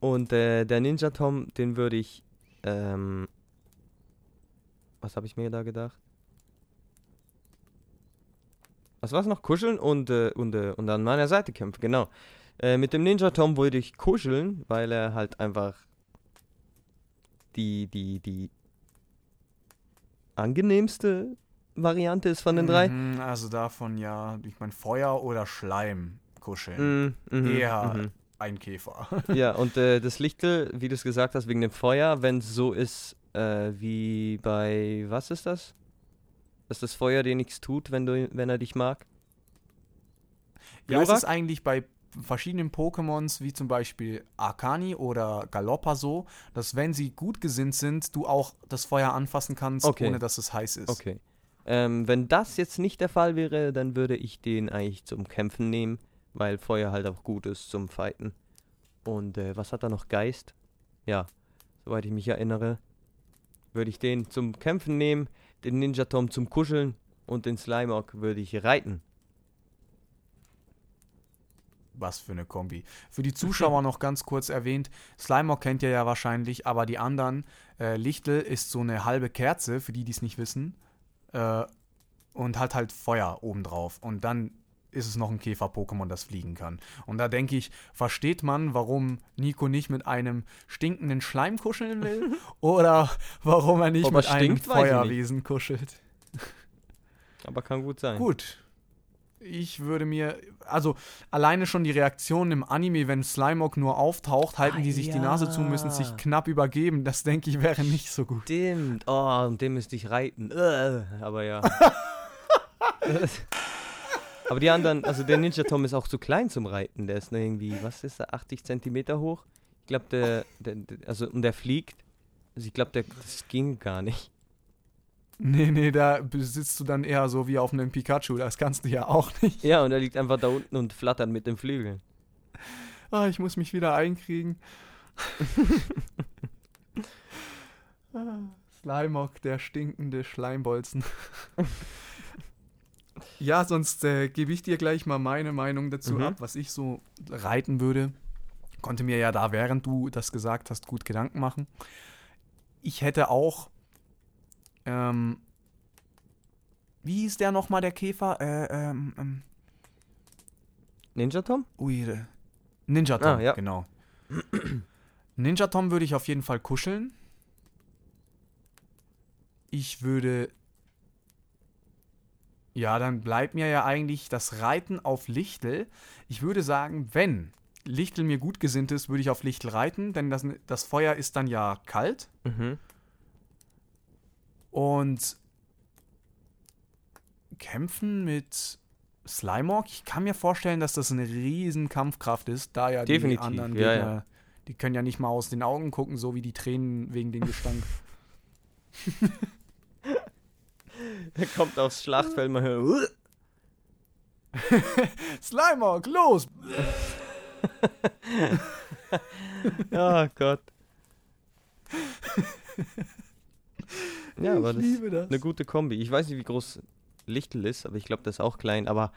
und äh, der Ninja Tom, den würde ich. Ähm, was habe ich mir da gedacht? Was war's noch? Kuscheln und, äh, und, äh, und an meiner Seite kämpfen, genau. Äh, mit dem Ninja Tom würde ich kuscheln, weil er halt einfach die, die, die angenehmste Variante ist von den drei. Mhm, Also davon ja, ich meine Feuer oder Schleim kuscheln. Mm, mhm, Eher mhm. Ein Käfer. (laughs) Ja, und äh, das Lichtel, wie du es gesagt hast, wegen dem Feuer, wenn es so ist, äh, wie bei, was ist das? Dass das Feuer dir nichts tut, wenn, du, wenn er dich mag? Ja, es Glurak? ist eigentlich bei verschiedenen Pokémons, wie zum Beispiel Arcani oder Galoppa so, dass wenn sie gut gesinnt sind, du auch das Feuer anfassen kannst, Okay. ohne dass es heiß ist. Okay. Ähm, wenn das jetzt nicht der Fall wäre, dann würde ich den eigentlich zum Kämpfen nehmen, weil Feuer halt auch gut ist zum Fighten. Und äh, was hat er noch? Geist? Ja, soweit ich mich erinnere, würde ich den zum Kämpfen nehmen, den Ninja Tom zum Kuscheln und den Slimog würde ich reiten. Was für eine Kombi. Für die (laughs) Zuschauer noch ganz kurz erwähnt, Slimer kennt ihr ja wahrscheinlich, aber die anderen, äh, Lichtel ist so eine halbe Kerze, für die, die es nicht wissen, äh, und hat halt Feuer obendrauf. Und dann ist es noch ein Käfer-Pokémon, das fliegen kann. Und da denke ich, versteht man, warum Nico nicht mit einem stinkenden Schleim kuscheln will? (laughs) oder warum er nicht Ob mit einem stinkt, nicht. Feuerwesen kuschelt? Aber kann gut sein. Gut. Ich würde mir, also alleine schon die Reaktion im Anime, wenn Slimog nur auftaucht, halten Ah, die sich die Nase zu, müssen sich ja. knapp übergeben. Das denke ich wäre nicht so gut. Stimmt. Oh, und dem müsste ich reiten. Äh, aber ja. (laughs) (laughs) aber die anderen, also der Ninja Tom ist auch zu klein zum Reiten. Der ist nur irgendwie, was ist der, 80 Zentimeter hoch? Ich glaube, der, der, der, also, und der fliegt. Also ich glaube, der, das ging gar nicht. Nee, nee, da sitzt du dann eher so wie auf einem Pikachu. Das kannst du ja auch nicht. Ja, und er liegt einfach da unten und flattert mit den Flügeln. Ah, ich muss mich wieder einkriegen. (laughs) Ah, Slimog, der stinkende Schleimbolzen. (laughs) ja, sonst äh, gebe ich dir gleich mal meine Meinung dazu Mhm. ab, was ich so reiten würde. Konnte mir ja da, während du das gesagt hast, gut Gedanken machen. Ich hätte auch. Ähm, wie hieß der nochmal, der Käfer? Äh, ähm, ähm, Ninja Tom? Ui, äh, Ninja Tom, Ah, ja. genau. (clears throat) Ninja Tom würde ich auf jeden Fall kuscheln. Ich würde. Ja, dann bleibt mir ja eigentlich das Reiten auf Lichtel. Ich würde sagen, wenn Lichtel mir gut gesinnt ist, würde ich auf Lichtel reiten, denn das, das Feuer ist dann ja kalt. Mhm. Und kämpfen mit Slimog, ich kann mir vorstellen, dass das eine riesen Kampfkraft ist, da ja Definitiv, die anderen ja, Gegner, ja. die können ja nicht mal aus den Augen gucken, so wie die Tränen wegen dem Gestank. (laughs) (laughs) Er kommt aufs Schlachtfeld, man hört. (laughs) Slimog, los! (laughs) Oh Gott. Ja, aber ich das liebe das. eine gute Kombi. Ich weiß nicht, wie groß Lichtel ist, aber ich glaube, das ist auch klein, aber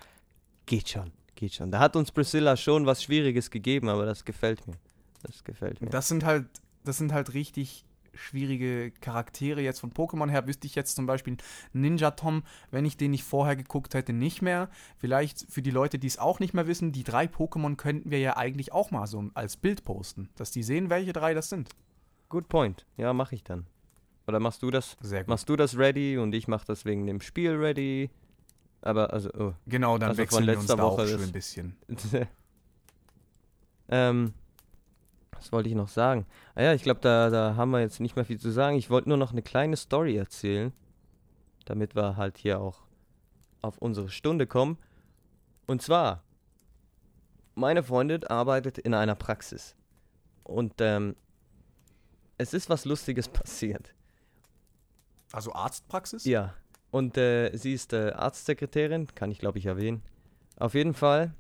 geht schon, geht schon. Da hat uns Priscilla schon was Schwieriges gegeben, aber das gefällt mir. Das gefällt mir. Das sind halt, das sind halt richtig schwierige Charaktere jetzt von Pokémon her. Wüsste ich jetzt zum Beispiel Ninja Tom, wenn ich den nicht vorher geguckt hätte, nicht mehr. Vielleicht für die Leute, die es auch nicht mehr wissen, die drei Pokémon könnten wir ja eigentlich auch mal so als Bild posten, dass die sehen, welche drei das sind. Good point. Ja, mache ich dann. Oder machst du das? Sehr gut. Machst du das ready und ich mach das wegen dem Spiel ready? Aber also, oh. Genau, dann Also wechseln wir uns da auch Woche ist- ein bisschen. (laughs) ähm, was wollte ich noch sagen? Ah ja, ich glaube, da, da haben wir jetzt nicht mehr viel zu sagen. Ich wollte nur noch eine kleine Story erzählen, damit wir halt hier auch auf unsere Stunde kommen. Und zwar, meine Freundin arbeitet in einer Praxis. Und ähm, es ist was Lustiges (laughs) passiert. Also Arztpraxis? Ja, und äh, sie ist äh, Arztsekretärin, kann ich glaube ich erwähnen. Auf jeden Fall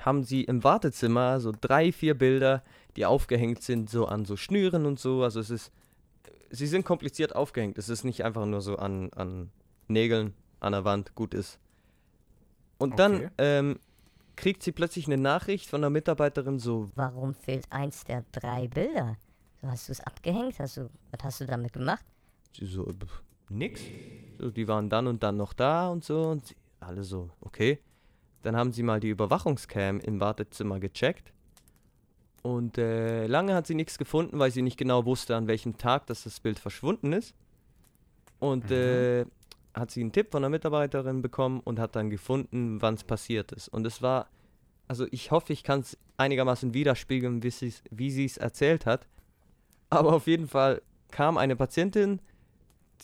haben sie im Wartezimmer so drei, vier Bilder, die aufgehängt sind, so an so Schnüren und so. Also es ist, sie sind kompliziert aufgehängt. Es ist nicht einfach nur so an, an Nägeln an der Wand gut ist. Und dann Okay. ähm, kriegt sie plötzlich eine Nachricht von einer Mitarbeiterin so, Warum fehlt eins der drei Bilder? So, hast du es abgehängt? Hast du, was hast du damit gemacht? Sie so, äh, pf, nix. So, die waren dann und dann noch da und so und sie, alle so, okay. Dann haben sie mal die Überwachungscam im Wartezimmer gecheckt. Und äh, lange hat sie nichts gefunden, weil sie nicht genau wusste, an welchem Tag dass das Bild verschwunden ist. Und äh, hat sie einen Tipp von einer Mitarbeiterin bekommen und hat dann gefunden, wann es passiert ist. Und es war, also ich hoffe, ich kann es einigermaßen widerspiegeln, wie sie es erzählt hat. Aber auf jeden Fall kam eine Patientin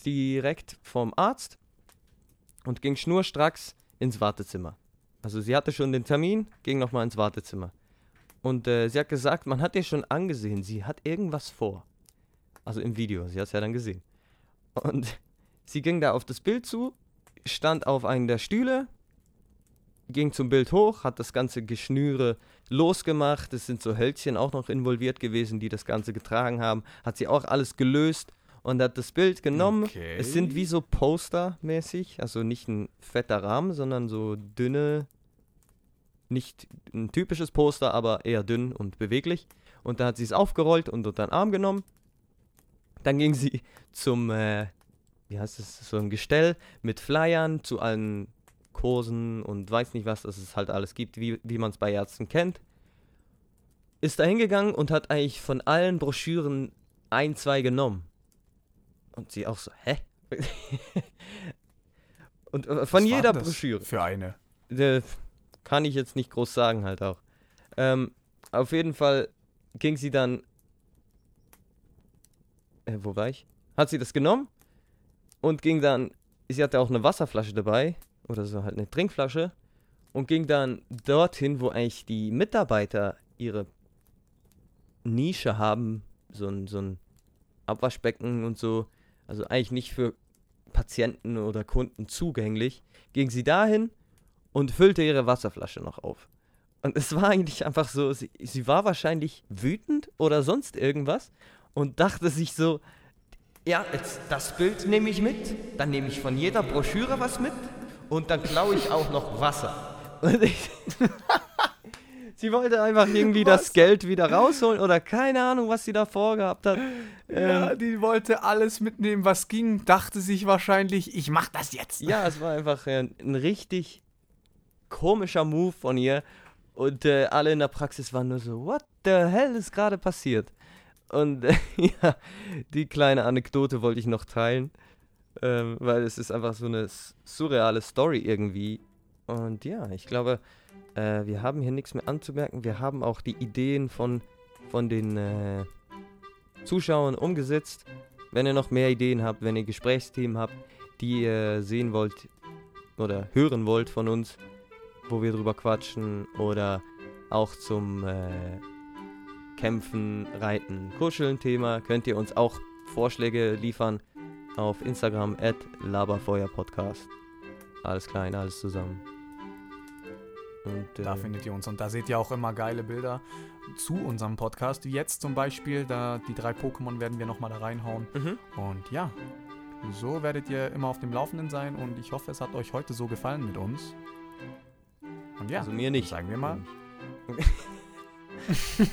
direkt vom Arzt und ging schnurstracks ins Wartezimmer. Also sie hatte schon den Termin, ging nochmal ins Wartezimmer. Und äh, sie hat gesagt, man hat ihr schon angesehen, sie hat irgendwas vor. Also im Video, sie hat es ja dann gesehen. Und (laughs) sie ging da auf das Bild zu, stand auf einen der Stühle, ging zum Bild hoch, hat das ganze Geschnüre losgemacht. Es sind so Hölzchen auch noch involviert gewesen, die das Ganze getragen haben. Hat sie auch alles gelöst und hat das Bild genommen. Okay. Es sind wie so Poster-mäßig, also nicht ein fetter Rahmen, sondern so dünne, nicht ein typisches Poster, aber eher dünn und beweglich. Und da hat sie es aufgerollt und unter den Arm genommen. Dann ging sie zum, äh, wie heißt es, so ein Gestell mit Flyern zu allen Kursen und weiß nicht was, dass es halt alles gibt, wie, wie man es bei Ärzten kennt. Ist da hingegangen und hat eigentlich von allen Broschüren ein, zwei genommen. Und sie auch so, hä? (laughs) und äh, von Was jeder Broschüre. Für eine. Äh, kann ich jetzt nicht groß sagen, halt auch. Ähm, auf jeden Fall ging sie dann. Äh, wo war ich? Hat sie das genommen und ging dann. Sie hatte auch eine Wasserflasche dabei oder so halt eine Trinkflasche und ging dann dorthin, wo eigentlich die Mitarbeiter ihre Nische haben, so ein, so ein Abwaschbecken und so. Also eigentlich nicht für Patienten oder Kunden zugänglich. Ging sie dahin und füllte ihre Wasserflasche noch auf. Und es war eigentlich einfach so, sie, sie war wahrscheinlich wütend oder sonst irgendwas und dachte sich so, ja, jetzt das Bild nehme ich mit, dann nehme ich von jeder Broschüre was mit und dann klaue ich auch noch Wasser. Und (laughs) ich, (laughs) sie wollte einfach irgendwie das Was? Geld wieder rausholen oder keine Ahnung, was sie da vorgehabt hat. Ja, Ähm, die wollte alles mitnehmen, was ging, dachte sich wahrscheinlich, ich mach das jetzt. Ja, es war einfach äh, ein richtig komischer Move von ihr. Und äh, alle in der Praxis waren nur so, what the hell ist gerade passiert? Und äh, (laughs) ja, die kleine Anekdote wollte ich noch teilen, ähm, weil es ist einfach so eine surreale Story irgendwie. Und ja, ich glaube, äh, wir haben hier nichts mehr anzumerken. Wir haben auch die Ideen von, von den äh, Zuschauern umgesetzt. Wenn ihr noch mehr Ideen habt, wenn ihr Gesprächsthemen habt, die ihr sehen wollt oder hören wollt von uns, wo wir drüber quatschen oder auch zum äh, Kämpfen, Reiten, Kuscheln Thema, könnt ihr uns auch Vorschläge liefern auf Instagram at laberfeuerpodcast. Alles klein, alles zusammen. Und, äh, da findet ihr uns. Und da seht ihr auch immer geile Bilder zu unserem Podcast. Wie jetzt zum Beispiel, da die drei Pokémon werden wir nochmal da reinhauen. Mhm. Und ja, so werdet ihr immer auf dem Laufenden sein. Und ich hoffe, es hat euch heute so gefallen mit uns. Und ja, also mir nicht. Sagen wir mal. (laughs)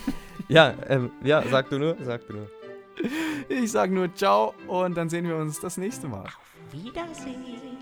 ja, ähm, ja, sag du nur, sag du nur. Ich sag nur ciao und dann sehen wir uns das nächste Mal. Auf Wiedersehen.